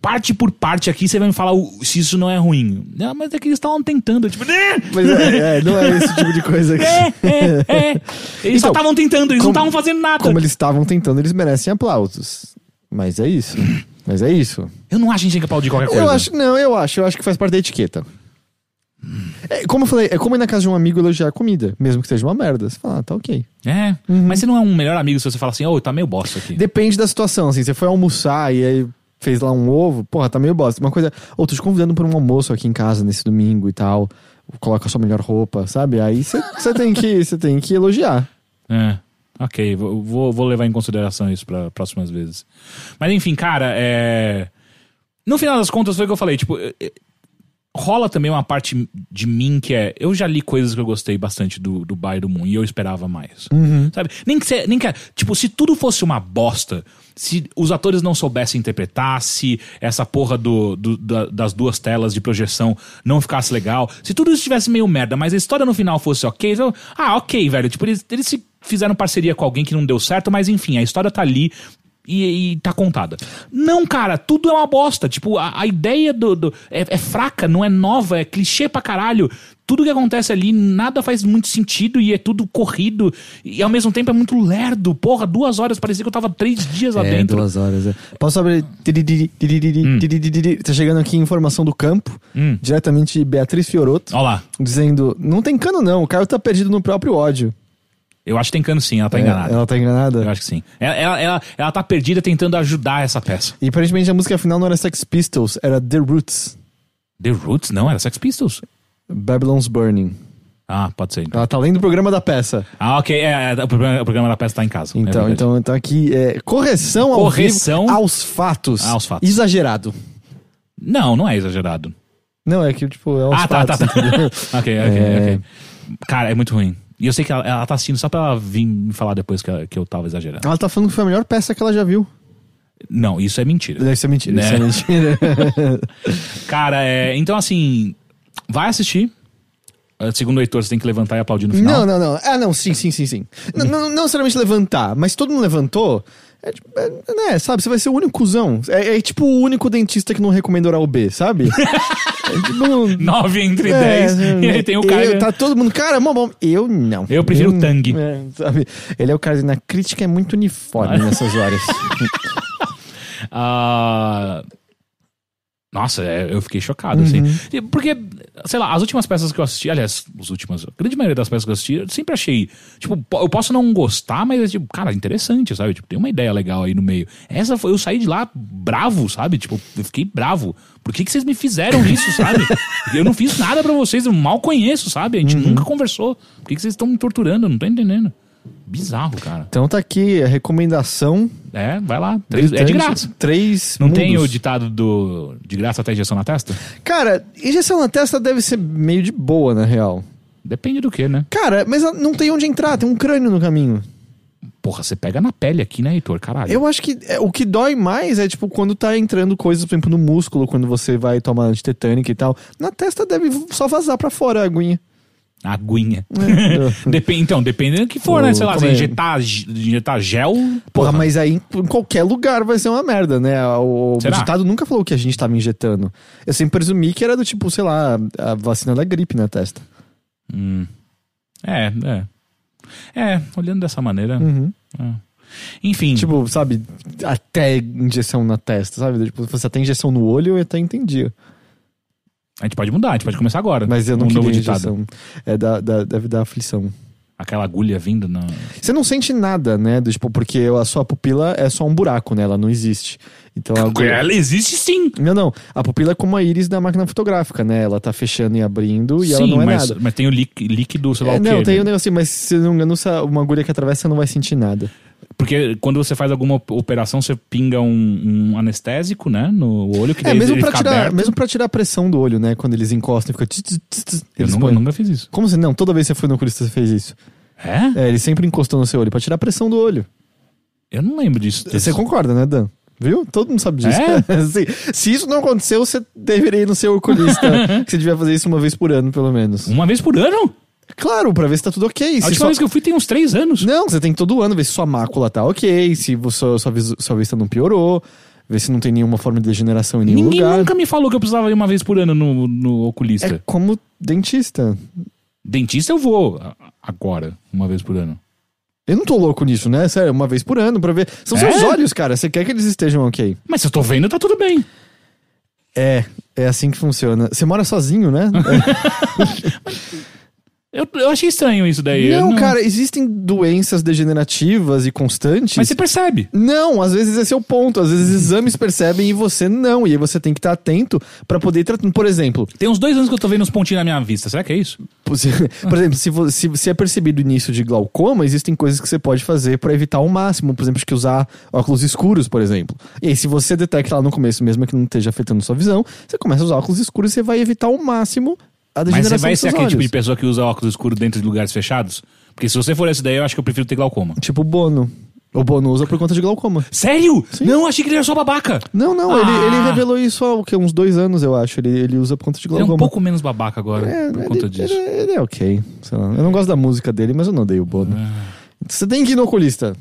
parte por parte aqui, você vai me falar o- se isso não é ruim. Não, mas é que eles estavam tentando, tipo, né? Mas é, é, não é esse tipo de coisa que... É, é, é. Eles só Então, estavam tentando, eles não como- estavam fazendo nada. Como eles estavam tentando, eles merecem aplausos. Mas é isso. Mas é isso. Eu não acho que a gente tem que aplaudir qualquer coisa. Eu acho, não, eu acho, eu acho que faz parte da etiqueta. É, como eu falei, é como ir na casa de um amigo elogiar a comida, mesmo que seja uma merda. Você fala, ah, tá ok. É, Uhum. mas você não é um melhor amigo se você fala assim, ô, tá meio bosta aqui. Depende da situação, assim, você foi almoçar e aí fez lá um ovo, porra, tá meio bosta. Uma coisa, ou tô te convidando pra um almoço aqui em casa nesse domingo e tal, coloca a sua melhor roupa, sabe? Aí você tem que, você tem que elogiar. É. Ok, vou, vou, vou levar em consideração isso para próximas vezes. Mas enfim, cara, é. No final das contas, foi o que eu falei, tipo. Rola também uma parte de mim que é. Eu já li coisas que eu gostei bastante do, do Bai do Moon e eu esperava mais. Sabe? Nem que, cê- nem que. Tipo, se tudo fosse uma bosta, se os atores não soubessem interpretar, se essa porra do, do- da- das duas telas de projeção não ficasse legal, se tudo estivesse meio merda, mas a história no final fosse ok, eu, ah, ok, velho. Tipo, eles, eles se fizeram parceria com alguém que não deu certo, mas enfim, a história tá ali. E, e tá contada. Não, cara, tudo é uma bosta. Tipo, a, a ideia do. do- é, é fraca, não é nova, é clichê pra caralho. Tudo que acontece ali, nada faz muito sentido e é tudo corrido. E ao mesmo tempo é muito lerdo. Porra, duas horas, parecia que eu tava três dias lá é, dentro. duas horas. É. Posso abrir? Tiririri. Tá chegando aqui informação do campo, Hum. diretamente de Beatriz Fioroto, Ó lá. dizendo: não tem cano não, o Caio tá perdido no próprio ódio. Eu acho que tem cano sim, ela tá É, enganada. Ela tá enganada? Eu acho que sim. Ela, ela, ela, ela tá perdida tentando ajudar essa peça. E aparentemente a música final não era Sex Pistols, era The Roots, The Roots? Não, era Sex Pistols. Babylon's Burning. Ah, pode ser. Então. Ela tá lendo o programa da peça. Ah, ok. É, é, o, programa, o programa da peça tá em casa. é Então, verdade. então, então aqui é correção ao Correção vivo aos fatos. aos fatos. Exagerado. Não, não é exagerado. Não, é que, tipo, é aos Ah, tá, tá, fatos. tá. entendeu? ok, ok, É. ok. Cara, é muito ruim. E eu sei que ela, ela tá assistindo só pra ela vir me falar depois que, ela- que eu tava exagerando. Ela tá falando que foi a melhor peça que ela já viu. Não, isso é mentira. Isso é mentira, Né? isso é mentira. Cara, é, então assim, vai assistir. Uh, Segundo o Heitor, você tem que levantar e aplaudir no final. Não, não, não. Ah, não, sim, sim, sim, sim. Não, não, não necessariamente levantar, mas todo mundo levantou. É, tipo, é, né, sabe? Você vai ser o único cuzão. É, é tipo o único dentista que não recomenda oral B, sabe? é, tipo, 9 entre é, 10. e aí tem o cara. eu- tá todo mundo, cara, mó bom. Eu não. Eu prefiro o Tang. É, sabe? Ele é o cara na crítica é muito uniforme nessas horas. Ah, Nossa, é, eu fiquei chocado, assim. E- Porque, sei lá, as últimas peças que eu assisti, aliás, as últimas, a grande maioria das peças que eu assisti, eu sempre achei, tipo, po- eu posso não gostar, mas, tipo, cara, interessante, sabe? Tipo, tem uma ideia legal aí no meio. Essa foi, eu saí de lá bravo, sabe? Tipo, eu fiquei bravo. Por que, que vocês me fizeram isso, sabe? Eu não fiz nada pra vocês, eu mal conheço, sabe? A gente nunca conversou. Por que, que vocês estão me torturando? Eu não tô entendendo. Bizarro, cara. Então tá aqui a recomendação. É, vai lá. Três- é de graça. Três. Não tem o mundos. ditado do de graça até injeção na testa? Cara, injeção na testa deve ser meio de boa, na real. Depende do que, né? Cara, mas não tem onde entrar, tem um crânio no caminho. Porra, você pega na pele aqui, né, Heitor? Caralho. Eu acho que é, o que dói mais é, tipo, quando tá entrando coisas, por exemplo, no músculo, quando você vai tomar antitetânica e tal. Na testa deve só vazar pra fora a aguinha. Aguinha. Depen- então, dependendo do que for, O- né? Sei lá, se é? injetar, injetar gel. Porra, mas aí em qualquer lugar vai ser uma merda, né? O, o Será? ditado nunca falou que a gente tava injetando. Eu sempre presumi que era do tipo, sei lá, a vacina da gripe na testa. Hum. É, é. É, olhando dessa maneira. Uhum. é. Enfim. Tipo, sabe, até injeção na testa, sabe? Tipo, você até injeção no olho, eu até entendia. A gente pode mudar, a gente pode começar agora. Mas eu não um queria novo ditado. É, da, da, deve dar aflição. Aquela agulha vindo na. Você não sente nada, né? Do, tipo, porque a sua pupila é só um buraco, né? Ela não existe. Então agulha... Ela existe sim. Não, não. A pupila é como a íris da máquina fotográfica, né? Ela tá fechando e abrindo e ela sim, não é mas, nada. mas tem o líqui- líquido, sei lá É, o quê. não, tem né? um negócio assim, mas se não engano, uma agulha que atravessa, você não vai sentir nada. Porque quando você faz alguma op- operação, você pinga um, um anestésico, né? No olho, que É, daí mesmo fica tirar, aberto. mesmo pra tirar a pressão do olho, né? Quando eles encostam e fica. tss, tss, tss, tss, Eu eles nunca, põem. nunca fiz isso. Como você não? Toda vez que você foi no oculista, você fez isso. É? É, ele sempre encostou no seu olho pra tirar a pressão do olho. Eu não lembro disso. Você concorda, né, Dan? Viu? Todo mundo sabe disso. É? Sim. Se isso não aconteceu, você deveria ir no seu oculista. que você devia fazer isso uma vez por ano, pelo menos. Uma vez por ano? Claro, pra ver se tá tudo ok. A última sua- vez que eu fui tem uns três anos. Não, você tem que todo ano ver se sua mácula tá ok, se sua, sua, sua vista não piorou, ver se não tem nenhuma forma de degeneração em nenhum Ninguém lugar. nunca me falou que eu precisava ir uma vez por ano no, no oculista. É como dentista. Dentista eu vou agora, uma vez por ano. Eu não tô louco nisso, né? Sério, uma vez por ano pra ver. São seus É? olhos, cara. Você quer que eles estejam ok. Mas se eu tô vendo, tá tudo bem. É, é assim que funciona. Você mora sozinho, né? Eu, eu achei estranho isso daí. Eu não, cara, existem doenças degenerativas e constantes. Mas você percebe. Não, às vezes esse é o ponto. Às vezes exames percebem e você não. E aí você tem que estar atento pra poder ir tratando. Por exemplo, Tem uns dois anos que eu tô vendo uns pontinhos na minha vista. Será que é isso? Por exemplo, se, se, se é percebido início de glaucoma, existem coisas que você pode fazer pra evitar ao máximo. Por exemplo, acho que usar óculos escuros, por exemplo. E aí, se você detecta lá no começo, mesmo que não esteja afetando sua visão, você começa a usar óculos escuros e você vai evitar ao máximo a Mas você vai ser aquele tipo de olhos. pessoa que usa óculos escuros dentro de lugares fechados? Porque se você for esse daí, eu acho que eu prefiro ter glaucoma. Tipo o Bono. O Bono usa por conta de glaucoma. Sério? Não, achei que ele era só babaca. Não, não, Ah. ele, ele revelou isso há o quê? uns dois anos, eu acho. Ele, ele usa por conta de Ele é glaucoma. um pouco menos babaca agora, É, por ele, conta disso. Ele, ele é ok. sei lá. Eu não gosto da música dele, mas eu não odeio o Bono. Ah. Você tem que ir no oculista.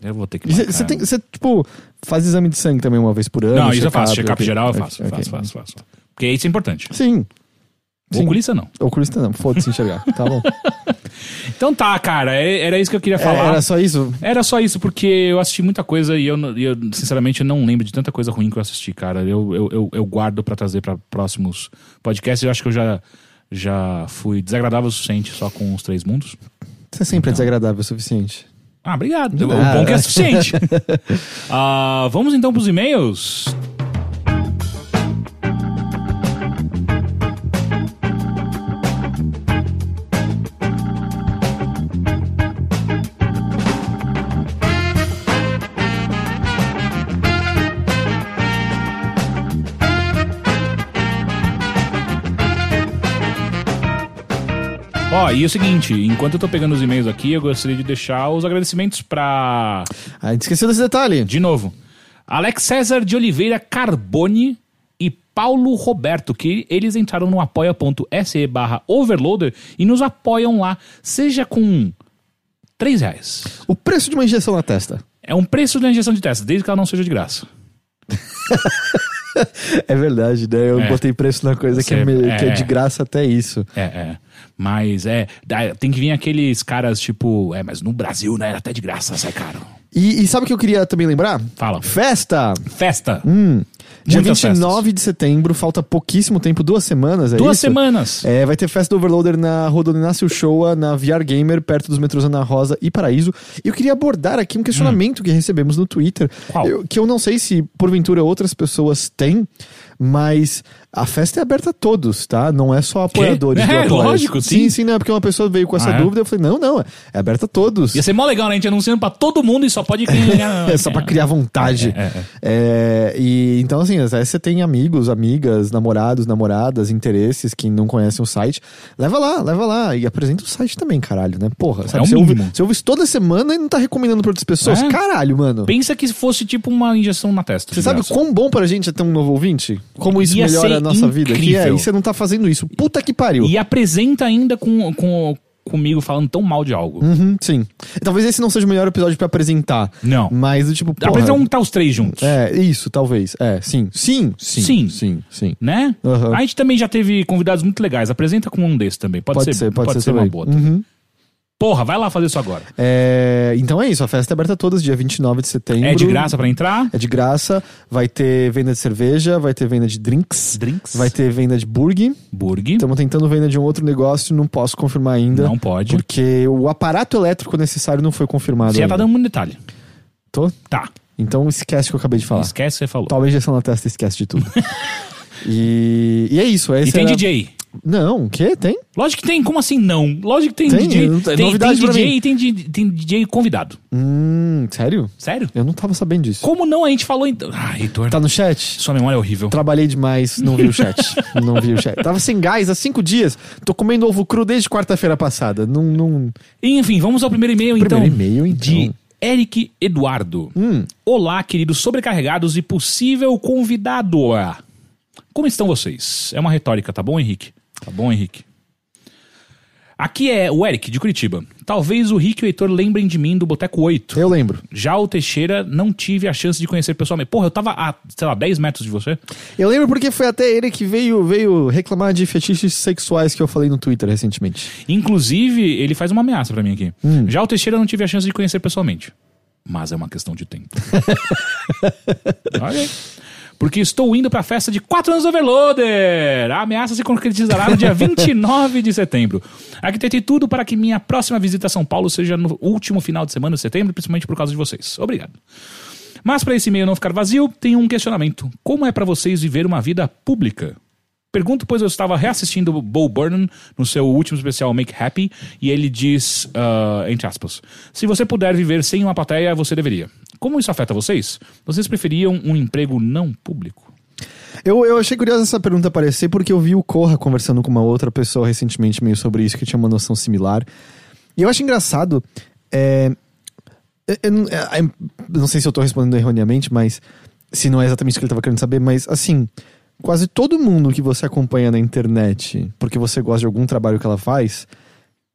Eu vou ter que Você tem, você, tipo, faz exame de sangue também uma vez por ano? Não, isso eu faço. check-up, geral eu faço. ok. Faço, faço, faço. Porque isso é importante. Sim. Sim. oculista não. Oculista não, foda-se enxergar. Tá bom. Então tá, cara. é- Era isso que eu queria É, falar. era só isso? Era só isso, porque eu assisti muita coisa e eu, eu, sinceramente, não lembro de tanta coisa ruim que eu assisti, cara. Eu, eu, eu, eu guardo pra trazer pra próximos podcasts. Eu acho que eu já, já fui desagradável o suficiente só com os três mundos. Você sempre é Então. desagradável o suficiente. Ah, obrigado. O bom que é suficiente. Ah, vamos então pros e-mails. Ó, e é o seguinte, enquanto eu tô pegando os e-mails aqui, eu gostaria de deixar os agradecimentos pra a gente esqueceu desse detalhe. De novo, Alex César de Oliveira Carbone e Paulo Roberto, que eles entraram no apoia.se barra overloader e nos apoiam lá, seja com 3 reais. O preço de uma injeção na testa. É um preço da injeção de testa, desde que ela não seja de graça. É verdade, né? Eu É. botei preço na coisa que é, que é é. de graça até isso. É, é. Mas é, tem que vir aqueles caras tipo, é, mas no Brasil, né, até de graça, sai caro. E, e sabe o que eu queria também lembrar? Fala. Festa! Festa. Hum. Dia Muitas 29 de setembro, falta pouquíssimo tempo, duas semanas, é Duas isso? semanas. É, vai ter festa do Overloader na Inácio Showa, na VR Gamer, perto dos metrôs Ana Rosa e Paraíso. E eu queria abordar aqui um questionamento que recebemos no Twitter. Qual? Eu- que eu não sei se, porventura, outras pessoas têm, mas a festa é aberta a todos, tá? Não é só apoiadores do É, lógico, sim. sim. Sim, não, é porque uma pessoa veio com essa Ah, é? dúvida, eu falei, não, não, é aberta a todos. Ia ser mó legal, né? A gente anunciando pra todo mundo e só pode. É só pra criar vontade. É, é, é. É, e então, assim, às vezes você tem amigos, amigas, namorados, namoradas, interesses que não conhecem o site. Leva lá, leva lá. E apresenta o site também, caralho, né? Porra, sabe? É você, ouve, você ouve isso toda semana e não tá recomendando pra outras pessoas. É. Caralho, mano. Pensa que fosse tipo uma injeção na testa. Você sabe graça. quão bom pra gente é ter um novo ouvinte? Como isso Ia melhora a nossa vida? Que é, incrível. e você não tá fazendo isso. Puta que pariu. E apresenta ainda com, com, comigo falando tão mal de algo. Uhum, sim. Talvez esse não seja o melhor episódio pra apresentar. Não. Mas, do tipo, porra, Apresenta um tá os três juntos. É, isso, talvez. É, sim. Sim, sim. Sim. Sim, sim. Né? Aham. A gente também já teve convidados muito legais. Apresenta com um desses também. Pode, Pode, ser, pode, ser, uma também. boa. Uhum. Porra, vai lá fazer isso agora. É, então é isso, a festa é aberta a todos, dia 29 de setembro. É de graça pra entrar? É de graça. Vai ter venda de cerveja, vai ter venda de drinks, Drinks. vai ter venda de burger. Burger. Estamos tentando venda de um outro negócio, não posso confirmar ainda. Não pode. Porque o aparato elétrico necessário não foi confirmado. Você já tá dando um detalhe. Tô? Tá. Então esquece o que eu acabei de falar. Esquece o que você falou. A injeção na testa esquece de tudo. e, e é isso. Esse E tem era- DJ. Não, o quê? Tem? Lógico que tem, como assim não? Lógico que tem, Tem, DJ. não tem- tem, novidade tem pra DJ mim. e tem, di- tem DJ convidado. Hum, sério? Sério? Eu não tava sabendo disso. Como não? A gente falou então. Ah, Heitor, Tá no chat? sua memória é horrível. Trabalhei demais, não vi o chat. não vi o chat. Tava sem gás há cinco dias. Tô comendo ovo cru desde quarta-feira passada. Não, não... Enfim, vamos ao primeiro e-mail então. Primeiro e-mail, então. De Eric Eduardo. Hum. Olá, queridos sobrecarregados e possível convidado. Como estão vocês? É uma retórica, tá bom, Henrique? Tá bom, Henrique? Aqui é o Eric, de Curitiba. Talvez o Rick e o Heitor lembrem de mim do Boteco 8. Eu lembro. Já o Teixeira não tive a chance de conhecer pessoalmente. Porra, eu tava a, sei lá, 10 metros de você. Eu lembro porque foi até ele que veio, veio reclamar de fetiches sexuais que eu falei no Twitter recentemente. Inclusive, ele faz uma ameaça pra mim aqui. Hum. Já o Teixeira não tive a chance de conhecer pessoalmente. Mas é uma questão de tempo. ok. Porque estou indo pra festa de 4 anos do Overloader. A ameaça se concretizará no dia 29 de setembro. Arquitetei tudo para que minha próxima visita a São Paulo seja no último final de semana de setembro, principalmente por causa de vocês. Obrigado. Mas para esse e-mail não ficar vazio, tenho um questionamento. Como é para vocês viver uma vida pública? Pergunto, pois eu estava reassistindo Bo Burnham no seu último especial Make Happy, e ele diz, ah, entre aspas, se você puder viver sem uma plateia, você deveria. Como isso afeta vocês? Vocês preferiam um emprego não público? Eu, eu achei curiosa essa pergunta aparecer porque eu vi o Corra conversando com uma outra pessoa recentemente meio sobre isso, que tinha uma noção similar. E eu acho engraçado. É, eu, eu não- é, eu não sei se eu tô respondendo erroneamente, mas se não é exatamente o que ele tava querendo saber, mas assim, quase todo mundo que você acompanha na internet, porque você gosta de algum trabalho que ela faz,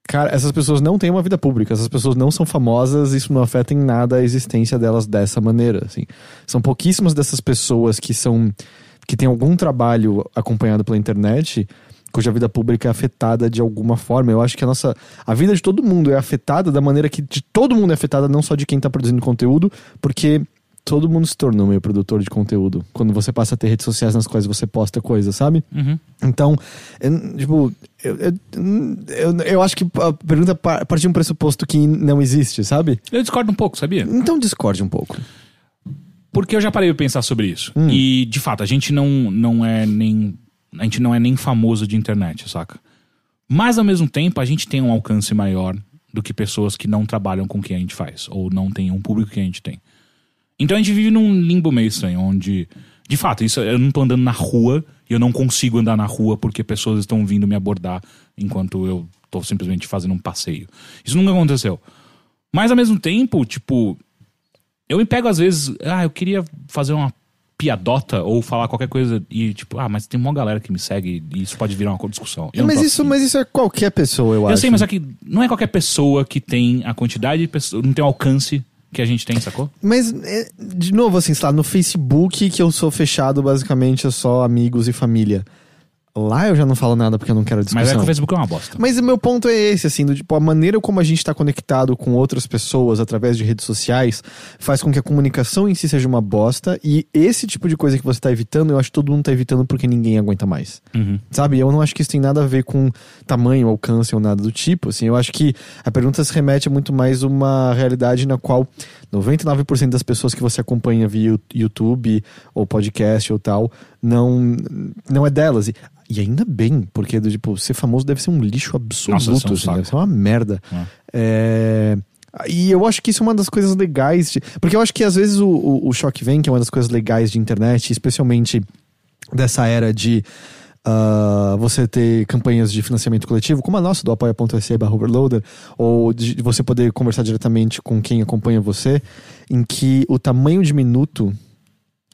cara, essas pessoas não têm uma vida pública, essas pessoas não são famosas, isso não afeta em nada a existência delas dessa maneira, assim. São pouquíssimas dessas pessoas que são que tem algum trabalho acompanhado pela internet cuja vida pública é afetada de alguma forma. Eu acho que a nossa a vida de todo mundo é afetada da maneira que de todo mundo é afetada, não só de quem tá produzindo conteúdo, porque todo mundo se tornou meio produtor de conteúdo quando você passa a ter redes sociais nas quais você posta coisas, sabe? Uhum. Então, eu, tipo, eu, eu, eu, acho que a pergunta pa- parte de um pressuposto que não existe, sabe? Eu discordo um pouco, sabia? Então discorde um pouco. Porque eu já parei de pensar sobre isso. Hum. E, de fato, a gente não, não é nem. A gente não é nem famoso de internet, saca? Mas ao mesmo tempo, a gente tem um alcance maior do que pessoas que não trabalham com o que a gente faz, ou não tem um público que a gente tem. Então a gente vive num limbo meio estranho, onde, de fato, isso eu não tô andando na rua e eu não consigo andar na rua porque pessoas estão vindo me abordar enquanto eu tô simplesmente fazendo um passeio. Isso nunca aconteceu. Mas ao mesmo tempo, tipo, eu me pego às vezes, ah, eu queria fazer uma piadota ou falar qualquer coisa e tipo, ah, mas tem uma galera que me segue e isso pode virar uma discussão. Eu mas, isso, mas isso é qualquer pessoa, eu, Eu acho. sei, mas só que não é qualquer pessoa que tem a quantidade de pessoas, não tem o alcance que a gente tem, sacou? Mas, é, de novo, assim, sei lá, no Facebook que eu sou fechado, basicamente, é só amigos e família. Lá eu já não falo nada porque eu não quero discussão. Mas é que o Facebook é uma bosta. Mas o meu ponto é esse, assim, do tipo, a maneira como a gente está conectado com outras pessoas através de redes sociais faz com que a comunicação em si seja uma bosta e esse tipo de coisa que você tá evitando, eu acho que todo mundo tá evitando porque ninguém aguenta mais. Uhum. Sabe? Eu não acho que isso tem nada a ver com tamanho, alcance ou nada do tipo, assim. Eu acho que a pergunta se remete a muito mais uma realidade na qual 99% das pessoas que você acompanha via YouTube ou podcast ou tal, não, não é delas. E, e ainda bem, porque tipo, ser famoso deve ser um lixo absoluto, Nossa, deve ser um assim, deve ser uma merda. É. É, E eu acho que isso é uma das coisas legais. De... Porque eu acho que às vezes o, o, o choque vem, que é uma das coisas legais de internet, especialmente dessa era de uh, você ter campanhas de financiamento coletivo, como a nossa, do apoia.se barra overloader, ou de você poder conversar diretamente com quem acompanha você, em que o tamanho de minuto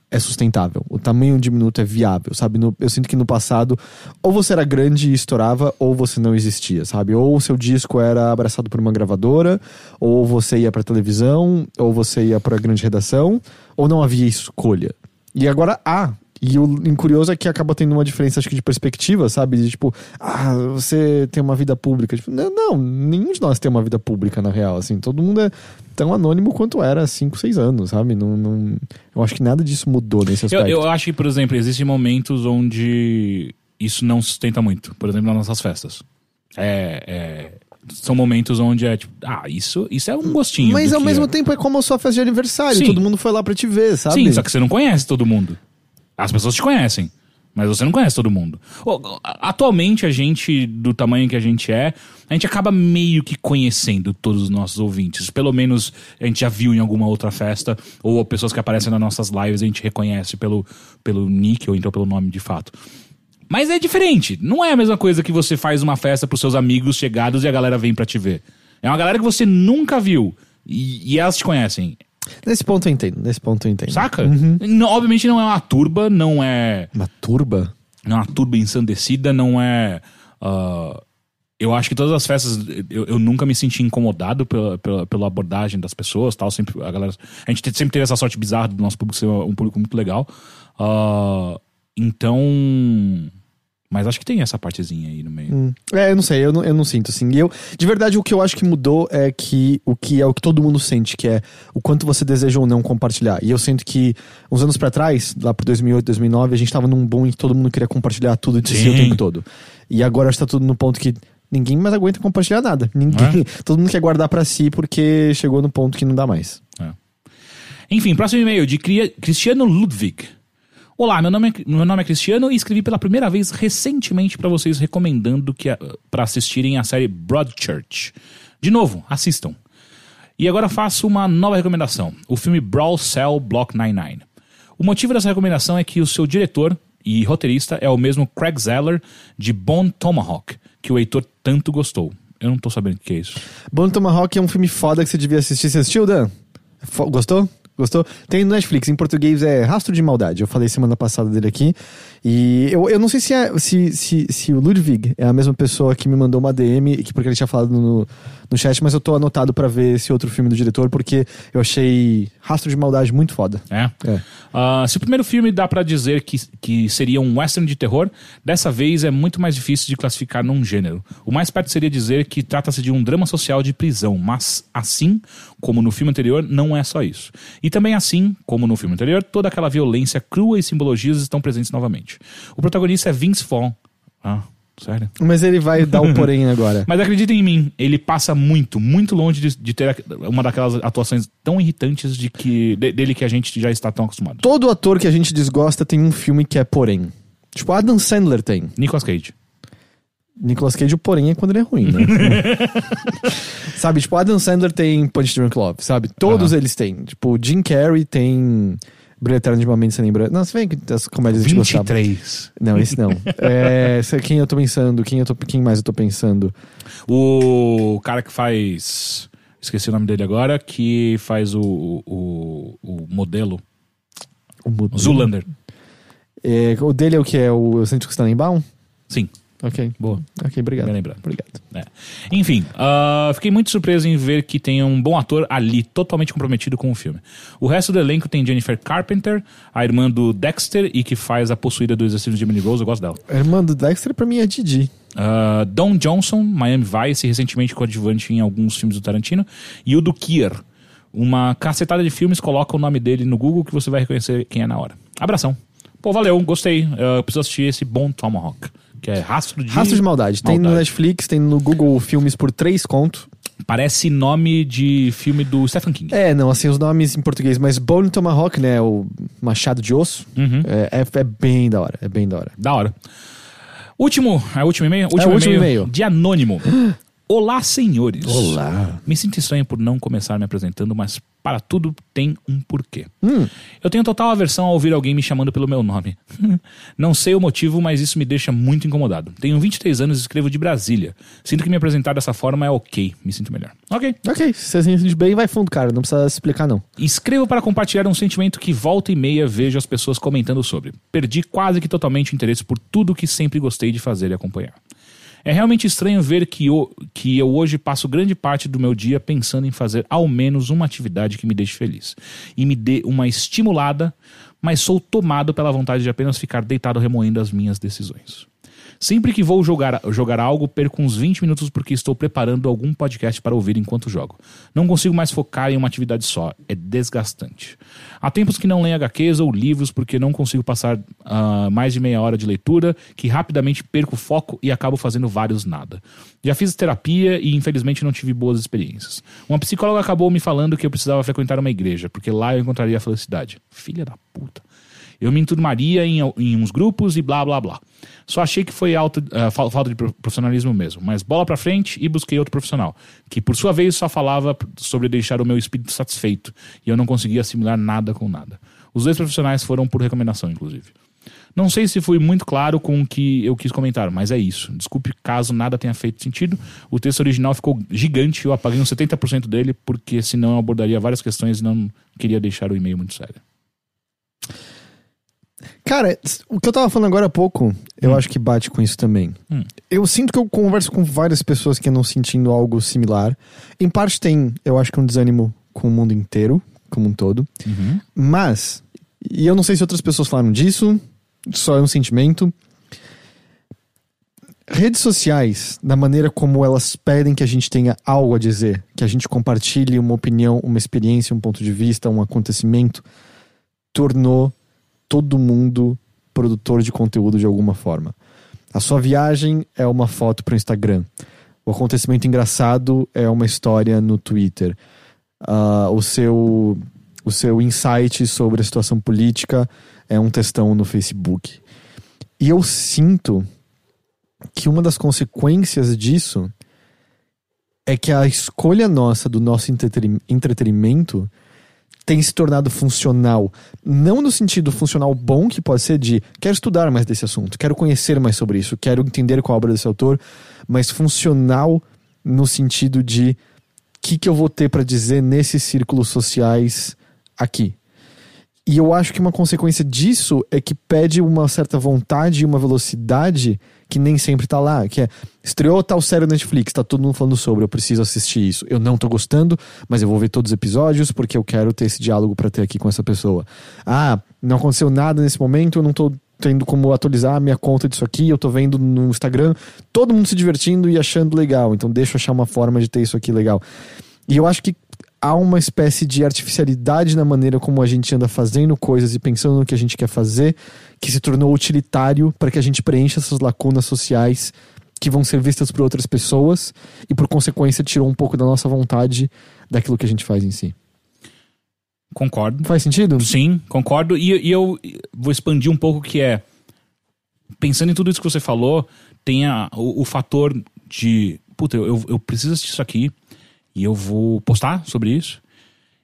é sustentável. O tamanho de minuto é viável, sabe? No, eu sinto que no passado, ou você era grande e estourava, ou você não existia, sabe? Ou o seu disco era abraçado por uma gravadora, ou você ia pra televisão, ou você ia pra grande redação, ou não havia escolha. E agora há e o curioso é que acaba tendo uma diferença, acho que, de perspectiva, sabe? De tipo, ah, você tem uma vida pública. Tipo, não, não, nenhum de nós tem uma vida pública, na real. Assim, todo mundo é tão anônimo quanto era há 5, 6 anos, sabe? Não, não, eu acho que nada disso mudou nesse aspecto. Eu, eu acho que, por exemplo, existem momentos onde isso não sustenta muito. Por exemplo, nas nossas festas. É, é, são momentos onde é tipo, ah, isso, isso é um gostinho. Mas ao mesmo é. tempo é como a sua festa de aniversário. Sim. Todo mundo foi lá pra te ver, sabe? Sim, só que você não conhece todo mundo. As pessoas te conhecem, mas você não conhece todo mundo. Atualmente, a gente, do tamanho que a gente é, a gente acaba meio que conhecendo todos os nossos ouvintes. Pelo menos a gente já viu em alguma outra festa, ou pessoas que aparecem nas nossas lives a gente reconhece pelo, pelo nick ou então pelo nome de fato. Mas é diferente. Não é a mesma coisa que você faz uma festa pros seus amigos chegados e a galera vem pra te ver. É uma galera que você nunca viu. E, e elas te conhecem. Nesse ponto eu entendo, nesse ponto eu entendo. Saca? Não, obviamente não é uma turba, não é. Uma turba? Não é uma turba ensandecida, não é. ah, eu acho que todas as festas, eu, eu nunca me senti incomodado pela, pela, pela abordagem das pessoas, tal. Sempre, a galera. A gente sempre teve essa sorte bizarra do nosso público ser um público muito legal. Ah, então. Mas acho que tem essa partezinha aí no meio. Hum. É, eu não sei, eu não, eu não sinto assim. E eu, de verdade, o que eu acho que mudou é que o que é o que todo mundo sente, que é o quanto você deseja ou não compartilhar. E eu sinto que uns anos pra trás, lá pro 2008, 2009, a gente tava num boom em que todo mundo queria compartilhar tudo de si o tempo todo. E agora está tudo no ponto que ninguém mais aguenta compartilhar nada. Ninguém, todo mundo quer guardar pra si porque chegou no ponto que não dá mais. Enfim, próximo e-mail de Cristiano Ludwig. Olá, meu nome, é, meu nome é Cristiano e escrevi pela primeira vez recentemente pra vocês recomendando que a- pra assistirem a série Broadchurch. De novo, assistam. E agora faço uma nova recomendação: o filme Brawl Cell Block 99. O motivo dessa recomendação é que o seu diretor e roteirista é o mesmo Craig Zeller de Bone Tomahawk, que o Heitor tanto gostou. Eu não tô sabendo o que é isso. Bone Tomahawk é um filme foda que você devia assistir. Você assistiu, Dan? Gostou? Gostou? Tem no Netflix, em português é Rastro de Maldade. Eu falei semana passada dele aqui. E eu, eu não sei se, é, se, se, se o Ludwig é a mesma pessoa que me mandou uma DM, que- porque ele tinha falado no, no chat, mas eu tô anotado pra ver esse outro filme do diretor, porque eu achei Rastro de Maldade muito foda. É. É. Ah, se o primeiro filme dá pra dizer que, que seria um western de terror, dessa vez é muito mais difícil de classificar num gênero. O mais perto seria dizer que trata-se de um drama social de prisão, mas assim como no filme anterior, não é só isso. E também assim, como no filme anterior, toda aquela violência crua e simbologias estão presentes novamente. O protagonista é Vince Vaughn. Ah, sério? Mas ele vai dar o porém agora. Mas acreditem em mim, ele passa muito, muito longe de, de ter uma daquelas atuações tão irritantes de que, de- dele que a gente já está tão acostumado. Todo ator que a gente desgosta tem um filme que é porém. Tipo, Adam Sandler tem. Nicolas Cage. Nicolas Cage, o porém é quando ele é ruim, né? sabe, tipo, Adam Sandler tem Punch Drunk Love, sabe? Todos Aham. eles têm. Tipo, Jim Carrey tem Brilho Eterno de uma Mente Sem Lembrança. Não, você vem que as comédias a gente gostava. 23. Não, esse não. é, quem eu tô pensando, quem, eu tô, quem mais eu tô pensando? O cara que faz. Esqueci o nome dele agora, que faz o, o, o modelo. O, Mu- O Zulander. É, o dele é o que? É o Centro Stanenbaum? Sim, Ok. boa. Ok, obrigado. Bem lembrado. Obrigado. É. Enfim, ah, fiquei muito surpreso em ver que tem um bom ator ali, totalmente comprometido com o filme. O resto do elenco tem Jennifer Carpenter, a irmã do Dexter e que faz a possuída do exercício de Emily Rose, eu gosto dela. A irmã do Dexter pra mim é Didi. Ah, Don Johnson, Miami Vice, recentemente coadjuvante em alguns filmes do Tarantino. E o do Kier. Uma cacetada de filmes, coloca o nome dele no Google que você vai reconhecer quem é na hora. Abração. Pô, valeu, gostei. Eu preciso assistir esse Bom Tomahawk, que é Rastro de... Rastro de Maldade. Tem no Maldade. Netflix, tem no Google Filmes por três conto. Parece nome de filme do Stephen King. É, não, assim, os nomes em português, mas Bone Tomahawk, né, o machado de osso, Uhum. é, é, é bem da hora, é bem da hora. Da hora. Último, é o último e-mail? o último e-mail. De Anônimo. Olá, senhores. Olá. Me sinto estranho por não começar me apresentando, mas para tudo tem um porquê. Hum. Eu tenho total aversão a ouvir alguém me chamando pelo meu nome. não sei o motivo, mas isso me deixa muito incomodado. Tenho 23 anos e escrevo de Brasília. Sinto que me apresentar dessa forma é ok. Me sinto melhor. Ok. Ok, se você se sente bem, vai fundo, cara. Não precisa explicar, não. Escrevo para compartilhar um sentimento que volta e meia vejo as pessoas comentando sobre. Perdi quase que totalmente o interesse por tudo que sempre gostei de fazer e acompanhar. É realmente estranho ver que eu, que eu hoje passo grande parte do meu dia pensando em fazer ao menos uma atividade que me deixe feliz e me dê uma estimulada, mas sou tomado pela vontade de apenas ficar deitado remoendo as minhas decisões. Sempre que vou jogar, jogar algo, perco uns 20 minutos porque estou preparando algum podcast para ouvir enquanto jogo. Não consigo mais focar em uma atividade só, é desgastante. Há tempos que não leio HQs ou livros porque não consigo passar uh, mais de meia hora de leitura, que rapidamente perco o foco e acabo fazendo vários nada. Já fiz terapia e infelizmente não tive boas experiências. Uma psicóloga acabou me falando que eu precisava frequentar uma igreja, porque lá eu encontraria a felicidade. Filha da puta. Eu me enturmaria em, em uns grupos e blá blá blá. Só achei que foi alto, uh, falta de profissionalismo mesmo. Mas bola pra frente e busquei outro profissional, que por sua vez só falava sobre deixar o meu espírito satisfeito e eu não conseguia assimilar nada com nada. Os dois profissionais foram por recomendação, inclusive. Não sei se fui muito claro com o que eu quis comentar, mas é isso. Desculpe caso nada tenha feito sentido. O texto original ficou gigante eu apaguei uns 70% dele, porque senão eu abordaria várias questões e não queria deixar o e-mail muito sério. Cara, o que eu tava falando agora há pouco, eu Hum. acho que bate com isso também. Hum. Eu sinto que eu converso com várias pessoas que andam sentindo algo similar. Em parte tem, eu acho que um desânimo com o mundo inteiro, como um todo. Uhum. Mas, e eu não sei se outras pessoas falaram disso, só é um sentimento. Redes sociais, da maneira como elas pedem que a gente tenha algo a dizer, que a gente compartilhe uma opinião, uma experiência, um ponto de vista, um acontecimento, tornou todo mundo produtor de conteúdo de alguma forma. A sua viagem é uma foto para o Instagram. O acontecimento engraçado é uma história no Twitter. Ah, o seu o seu insight sobre a situação política é um textão no Facebook. E eu sinto que uma das consequências disso é que a escolha nossa do nosso entreten- entretenimento tem se tornado funcional. Não no sentido funcional bom, que pode ser de quero estudar mais desse assunto, quero conhecer mais sobre isso, quero entender qual a obra desse autor, mas funcional no sentido de o que, que eu vou ter para dizer nesses círculos sociais aqui. E eu acho que uma consequência disso é que pede uma certa vontade e uma velocidade que nem sempre tá lá. Que é, estreou tal série na Netflix, tá todo mundo falando sobre, eu preciso assistir isso. Eu não tô gostando, mas eu vou ver todos os episódios porque eu quero ter esse diálogo pra ter aqui com essa pessoa. Ah, não aconteceu nada nesse momento, eu não tô tendo como atualizar a minha conta disso aqui, eu tô vendo no Instagram todo mundo se divertindo e achando legal, então deixa eu achar uma forma de ter isso aqui legal. E eu acho que há uma espécie de artificialidade na maneira como a gente anda fazendo coisas e pensando no que a gente quer fazer, que se tornou utilitário para que a gente preencha essas lacunas sociais que vão ser vistas por outras pessoas e por consequência tirou um pouco da nossa vontade daquilo que a gente faz em si. Concordo. Faz sentido? Sim, concordo. E, e eu vou expandir um pouco que é. Pensando em tudo isso que você falou, tem a- o, o fator de. Puta, eu, eu- preciso assistir isso aqui e eu vou postar sobre isso.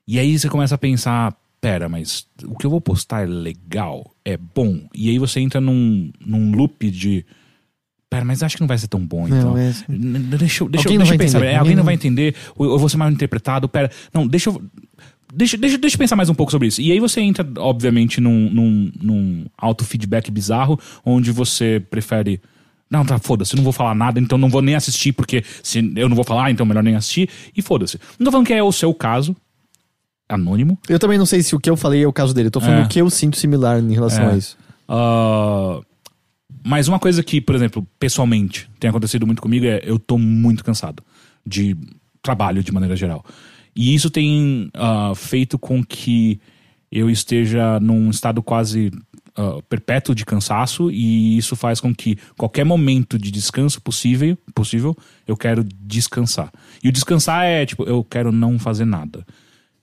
E aí você começa a pensar: pera, mas o que eu vou postar é legal, é bom. E aí você entra num, num loop de. Pera, mas acho que não vai ser tão bom, então. Não, é- Deixa, deixa, Alguém deixa eu vai pensar. entender. É, alguém não- vai entender, ou eu vou ser mal interpretado. Pera, não, deixa eu. Deixa, deixa, deixa eu pensar mais um pouco sobre isso. E aí você entra, obviamente, num, num, num auto-feedback bizarro, onde você prefere. Não, tá, foda-se, eu não vou falar nada, então não vou nem assistir, porque se eu não vou falar, então melhor nem assistir, e foda-se. Não tô falando que é o seu caso, anônimo. Eu também não sei se o que eu falei é o caso dele, eu tô falando É. o que eu sinto similar em relação É. a isso. Ah, mas uma coisa que, por exemplo, pessoalmente tem acontecido muito comigo é eu tô muito cansado de trabalho de maneira geral. E isso tem ah, feito com que eu esteja num estado quase ah, perpétuo de cansaço e isso faz com que qualquer momento de descanso possível, possível eu quero descansar. E o descansar é tipo, eu quero não fazer nada.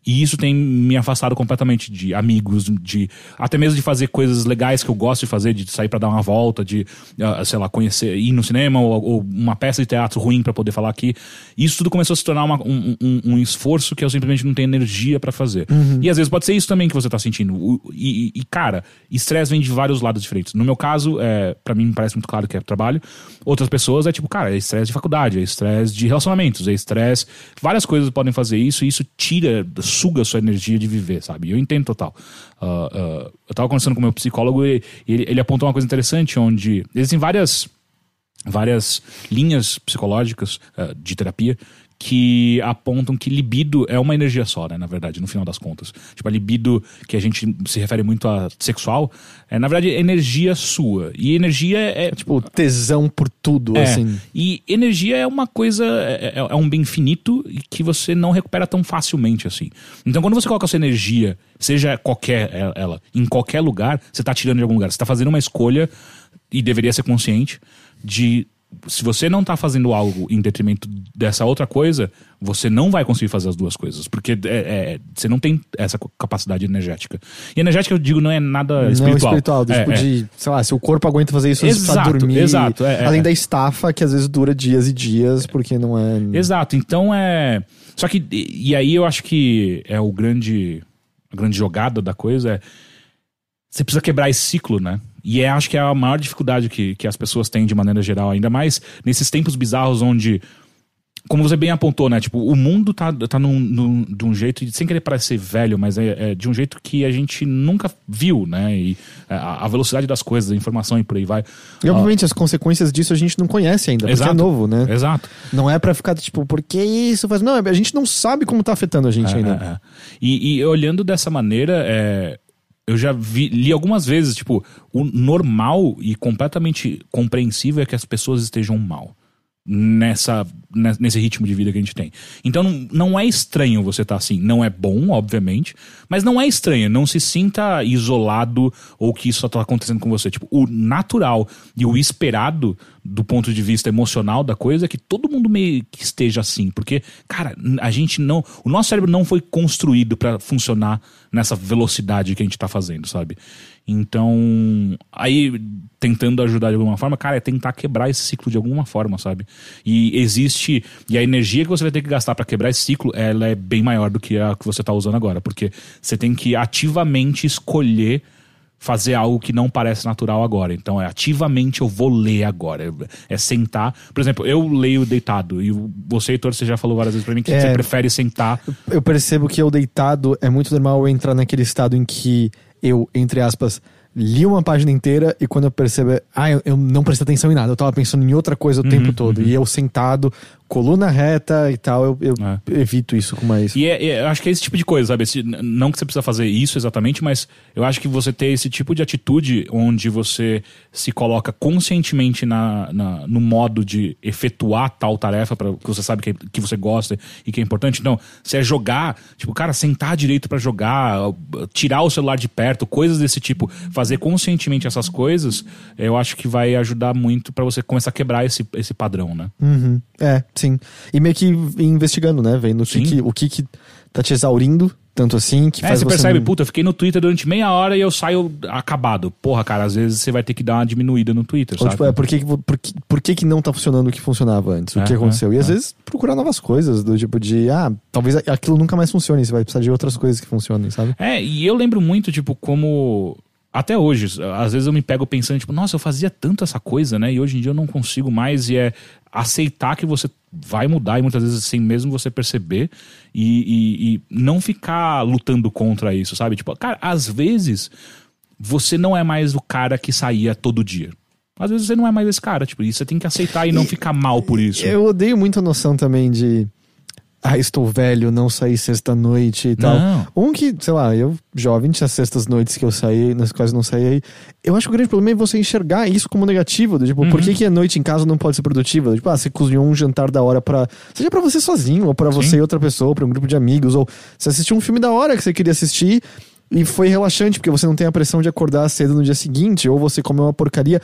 E isso tem me afastado completamente de amigos, de até mesmo de fazer coisas legais que eu gosto de fazer, de sair para dar uma volta, de, uh, sei lá, conhecer, ir no cinema ou, ou uma peça de teatro ruim para poder falar aqui. Isso tudo começou a se tornar uma, um, um, um, esforço que eu simplesmente não tenho energia para fazer. Uhum. E às vezes pode ser isso também que você tá sentindo. E, e, cara, estresse vem de vários lados diferentes. No meu caso, é, para mim parece muito claro que é trabalho. Outras pessoas é tipo, cara, é estresse de faculdade, é estresse de relacionamentos, é estresse. Várias coisas podem fazer isso e isso tira suga a sua energia de viver, sabe? Eu entendo total. Uh, uh, eu tava conversando com meu psicólogo e ele, ele apontou uma coisa interessante onde existem várias várias linhas psicológicas uh, de terapia que apontam que libido é uma energia só, né? Na verdade, no final das contas. Tipo, a libido, que a gente se refere muito a sexual, é, na verdade, energia sua. E energia é. Tipo, tesão por tudo, é, assim. E energia é uma coisa. É, é, é um bem finito que você não recupera tão facilmente assim. Então, quando você coloca a sua energia, seja qualquer ela, em qualquer lugar, você está tirando de algum lugar. Você está fazendo uma escolha, e deveria ser consciente, de se você não tá fazendo algo em detrimento dessa outra coisa, você não vai conseguir fazer as duas coisas. Porque é, é, você não tem essa capacidade energética. E energética, eu digo, não é nada espiritual. Não espiritual, do é, tipo é. de, sei lá, se o corpo aguenta fazer isso, exato, precisa dormir. Exato, é, é, Além da estafa, que às vezes dura dias e dias, porque não é... Exato, então é... Só que, e aí eu acho que é o grande... A grande jogada da coisa é... Você precisa quebrar esse ciclo, né? E é, acho que é a maior dificuldade que, que as pessoas têm de maneira geral, ainda mais nesses tempos bizarros onde como você bem apontou, né? Tipo, o mundo tá, tá num, num, de um jeito, sem querer parecer velho, mas é, é, de um jeito que a gente nunca viu, né? E a, a velocidade das coisas, a informação e por aí vai. E obviamente uh, as consequências disso a gente não conhece ainda, exato, porque é novo, né? Exato. Não é para ficar tipo, por que isso faz. Não, a gente não sabe como tá afetando a gente é, ainda. É, é. e, e, olhando dessa maneira, é eu já vi, li algumas vezes, tipo, o normal e completamente compreensível é que as pessoas estejam mal nessa, nesse ritmo de vida que a gente tem. Então não, não é estranho você estar tá assim. Não é bom, obviamente, mas não é estranho. Não se sinta isolado ou que isso só está acontecendo com você. Tipo, o natural e o esperado do ponto de vista emocional da coisa é que todo mundo meio que esteja assim. Porque, cara, a gente não. O nosso cérebro não foi construído para funcionar nessa velocidade que a gente está fazendo, sabe? Então, aí tentando ajudar de alguma forma, cara, é tentar quebrar esse ciclo de alguma forma, sabe? E existe. E a energia que você vai ter que gastar para quebrar esse ciclo, ela é bem maior do que a que você tá usando agora. Porque você tem que ativamente escolher fazer algo que não parece natural agora. Então, é ativamente eu vou ler agora. É sentar. Por exemplo, eu leio deitado. E você, Heitor, você já falou várias vezes pra mim que é, você prefere sentar. Eu percebo que eu deitado é muito normal eu entrar naquele estado em que eu, entre aspas, li uma página inteira e quando eu percebo, ah, eu, eu não prestei atenção em nada, eu tava pensando em outra coisa o uhum, tempo todo. Uhum. E eu sentado, coluna reta e tal, eu, eu é. evito isso com mais. E é, é, eu acho que é esse tipo de coisa, sabe? Esse, não que você precisa fazer isso exatamente, mas eu acho que você ter esse tipo de atitude onde você se coloca conscientemente na, na no modo de efetuar tal tarefa para que você sabe que, que você gosta e que é importante. Então, se é jogar, tipo, cara, sentar direito para jogar, tirar o celular de perto, coisas desse tipo, fazer fazer conscientemente essas coisas, eu acho que vai ajudar muito para você começar a quebrar esse, esse padrão, né? Uhum. É, sim. E meio que investigando, né? Vendo o que, que, o que, que tá te exaurindo tanto assim que é, faz você percebe, puta, eu fiquei no Twitter durante meia hora e eu saio acabado. Porra, cara, às vezes você vai ter que dar uma diminuída no Twitter, Ou, Tipo, é, por que, por, que, por que, que não tá funcionando o que funcionava antes? O é, que aconteceu? É, e às é. vezes procurar novas coisas, do tipo de, ah, talvez aquilo nunca mais funcione, você vai precisar de outras coisas que funcionem, sabe? É, e eu lembro muito, tipo, como até hoje, às vezes eu me pego pensando, tipo, nossa, eu fazia tanto essa coisa, né? E hoje em dia eu não consigo mais. E é aceitar que você vai mudar, e muitas vezes sem mesmo você perceber, e, e, e não ficar lutando contra isso, sabe? Tipo, cara, às vezes você não é mais o cara que saía todo dia. Às vezes você não é mais esse cara, tipo, e você tem que aceitar e não ficar mal por isso. Eu odeio muito a noção também de ah, estou velho, não saí sexta-noite e tal. Não. Um que, sei lá, eu, jovem, tinha sextas-noites que eu saí, nas quais não saí. Eu acho que o grande problema é você enxergar isso como negativo. tipo, uhum. por que, que a noite em casa não pode ser produtiva? Tipo, ah, você cozinhou um jantar da hora pra. Seja pra você sozinho, ou pra Sim. você e outra pessoa, ou pra um grupo de amigos, ou você assistiu um filme da hora que você queria assistir. E foi relaxante, porque você não tem a pressão de acordar cedo no dia seguinte, ou você comeu uma porcaria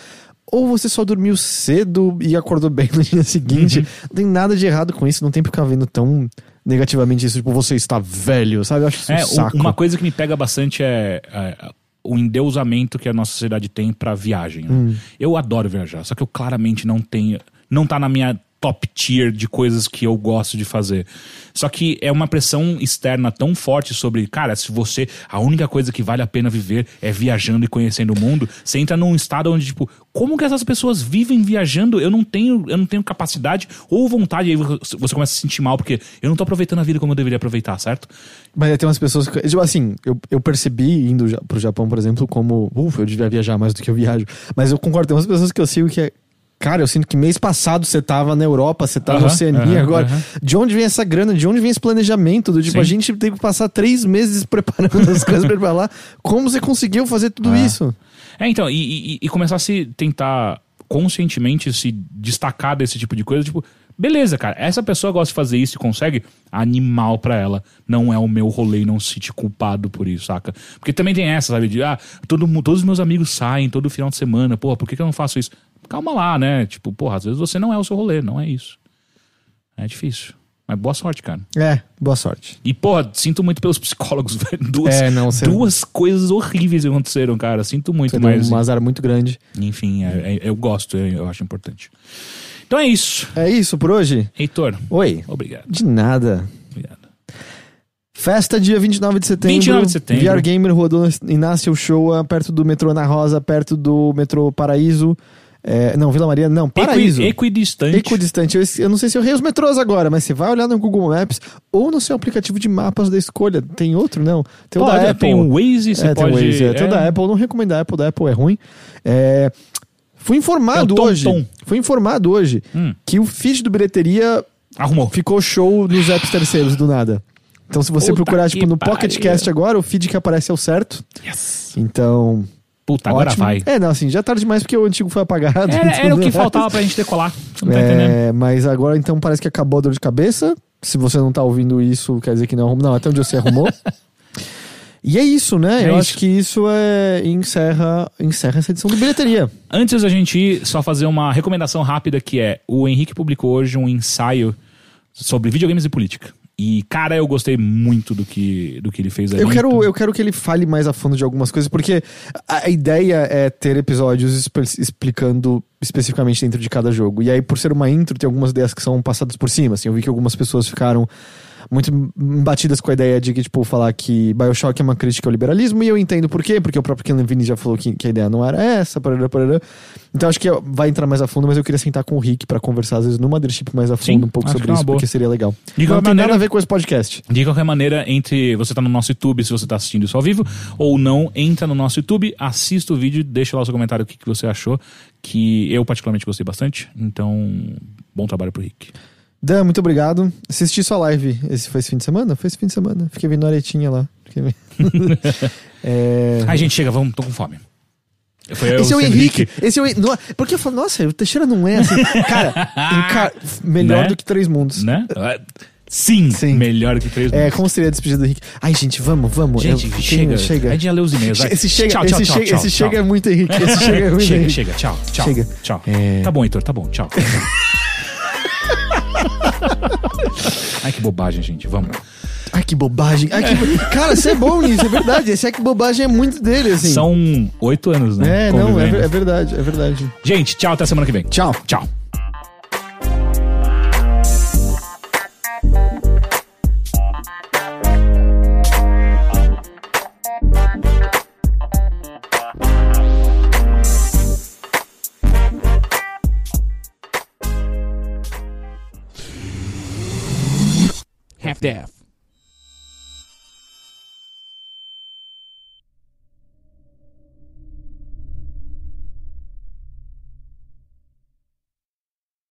ou você só dormiu cedo e acordou bem no dia seguinte. Uhum. Não tem nada de errado com isso, não tem por ficar vendo tão negativamente isso, tipo, você está velho, sabe? Eu acho isso um É, saco. u- uma coisa que me pega bastante é, é, o endeusamento que a nossa sociedade tem pra viagem. né? Hum. Eu adoro viajar, só que eu claramente não tenho. Não tá na minha top tier de coisas que eu gosto de fazer. Só que é uma pressão externa tão forte sobre, cara, se você. A única coisa que vale a pena viver é viajando e conhecendo o mundo, você entra num estado onde, tipo, como que essas pessoas vivem viajando? Eu não tenho, eu não tenho capacidade ou vontade, aí você começa a se sentir mal, porque eu não tô aproveitando a vida como eu deveria aproveitar, certo? Mas tem umas pessoas que. Tipo assim, eu, eu percebi indo pro Japão, por exemplo, como. Ufa, eu devia viajar mais do que eu viajo. Mas eu concordo, tem umas pessoas que eu sigo que é. Cara, eu sinto que mês passado você tava na Europa, você tá na Aham, Oceania agora. De onde vem essa grana? De onde vem esse planejamento? Do tipo, Sim. a gente teve que passar três meses preparando as coisas pra ir pra lá. Como você conseguiu fazer tudo Ah. isso? É, então, e, e- e começar a se tentar conscientemente se destacar desse tipo de coisa, tipo, beleza, cara, essa pessoa gosta de fazer isso e consegue, animal pra ela. Não é o meu rolê e não se sentir culpado por isso, saca? Porque também tem essa, sabe, de, ah, todo, todos os meus amigos saem todo final de semana, porra, por que, que eu não faço isso? Calma lá, né? Tipo, porra, às vezes você não é o seu rolê, não é isso. É difícil. Mas boa sorte, cara. É, boa sorte. E, porra, sinto muito pelos psicólogos, velho. Duas, É, não, você- duas coisas horríveis aconteceram, cara. Sinto muito, Você deu mas. um azar muito grande. Enfim, é- é- eu gosto, eu, eu acho importante. Então é isso. É isso por hoje? Heitor, Oi. obrigado. De nada. Obrigado. Festa dia 29 de setembro. 29 de setembro. VR Gamer rodou Inácio Showa, perto do metrô Na Rosa, perto do metrô Paraíso. É, não, Vila Maria, não, Paraíso. Equi, equidistante. Equidistante. Eu, eu não sei se eu errei os metrôs agora, mas você vai olhar no Google Maps ou no seu aplicativo de mapas da escolha. Tem outro? Não. Tem o Pode, da Apple. Tem o Waze, você é, tem o pode... Waze, é, tem o da Apple. Eu não recomendo a Apple, da Apple é ruim. É, fui informado É o Tom hoje. Tom. Fui informado hoje Hum. que o feed do Bilheteria Arrumou. ficou show nos apps terceiros do nada. Então, se você Puta procurar, tipo, no. Pocket Cast agora, o feed que aparece é o certo. Yes. Então. Puta, agora ótimo. vai. É, não, assim, já é tarde demais porque o antigo foi apagado. Era, era o que Então, faltava pra gente decolar. Não tá entendendo? É, mas agora então parece que acabou a dor de cabeça. Se você não tá ouvindo isso, quer dizer que não arrumou. Não, até onde você arrumou. e é isso, né? É Eu isso. acho que isso é encerra, encerra essa edição do bilheteria. Antes da gente ir, só fazer uma recomendação rápida que é: o Henrique publicou hoje um ensaio sobre videogames e política. E, cara, eu gostei muito do que, do que ele fez ali. Eu quero, então- eu quero que ele fale mais a fundo de algumas coisas, porque a, a ideia é ter episódios espe- explicando especificamente dentro de cada jogo. E aí, por ser uma intro, tem algumas ideias que são passadas por cima. Assim, eu vi que algumas pessoas ficaram muito batidas com a ideia de que, tipo, falar que Bioshock é uma crítica ao liberalismo, e eu entendo por quê, porque o próprio Ken Levine já falou que, que a ideia não era essa, parará, parará. Então acho que vai entrar mais a fundo, mas eu queria sentar com o Rick pra conversar, às vezes, no Mothership mais a fundo Sim, um pouco sobre é isso, boa. porque seria legal. De não tem maneira- nada a ver com esse podcast. De qualquer maneira, entre você tá no nosso YouTube, se você tá assistindo isso ao vivo, ou não, entra no nosso YouTube, assista o vídeo, deixa lá o seu comentário o que, que você achou, que eu particularmente gostei bastante. Então, bom trabalho pro Rick. Dan, muito obrigado. Assisti sua live. Esse foi esse fim de semana? Foi esse fim de semana. Fiquei vendo a aretinha lá. Fiquei é... Ai, gente, chega, vamos, tô com fome. Foi Esse é o sendo Henrique. Esse é o... não, Porque eu falo, nossa, o Teixeira não é assim. Cara, melhor Né? do que Três Mundos. Né? Sim, Sim. melhor que três É, como seria a despedida do Henrique? Ai, gente, vamos, vamos. Gente, Eu- chega. chega. A gente já leu os e-mails. Esse chega, tchau, esse tchau, chega, tchau, esse tchau, chega é muito Henrique. Esse chega é muito chega, Henrique. chega, tchau, tchau. Chega. Tchau. É. Tá bom, Heitor, tá bom, tchau. Ai, que bobagem, gente. Vamos. Ai, que bobagem. Ai, que... bo- Cara, você é bom nisso, é verdade. Esse é que bobagem é muito dele, assim. São oito anos, né? É, não, é, ver- é verdade, é verdade. Gente, tchau, até semana que vem. Tchau. Tchau. staff.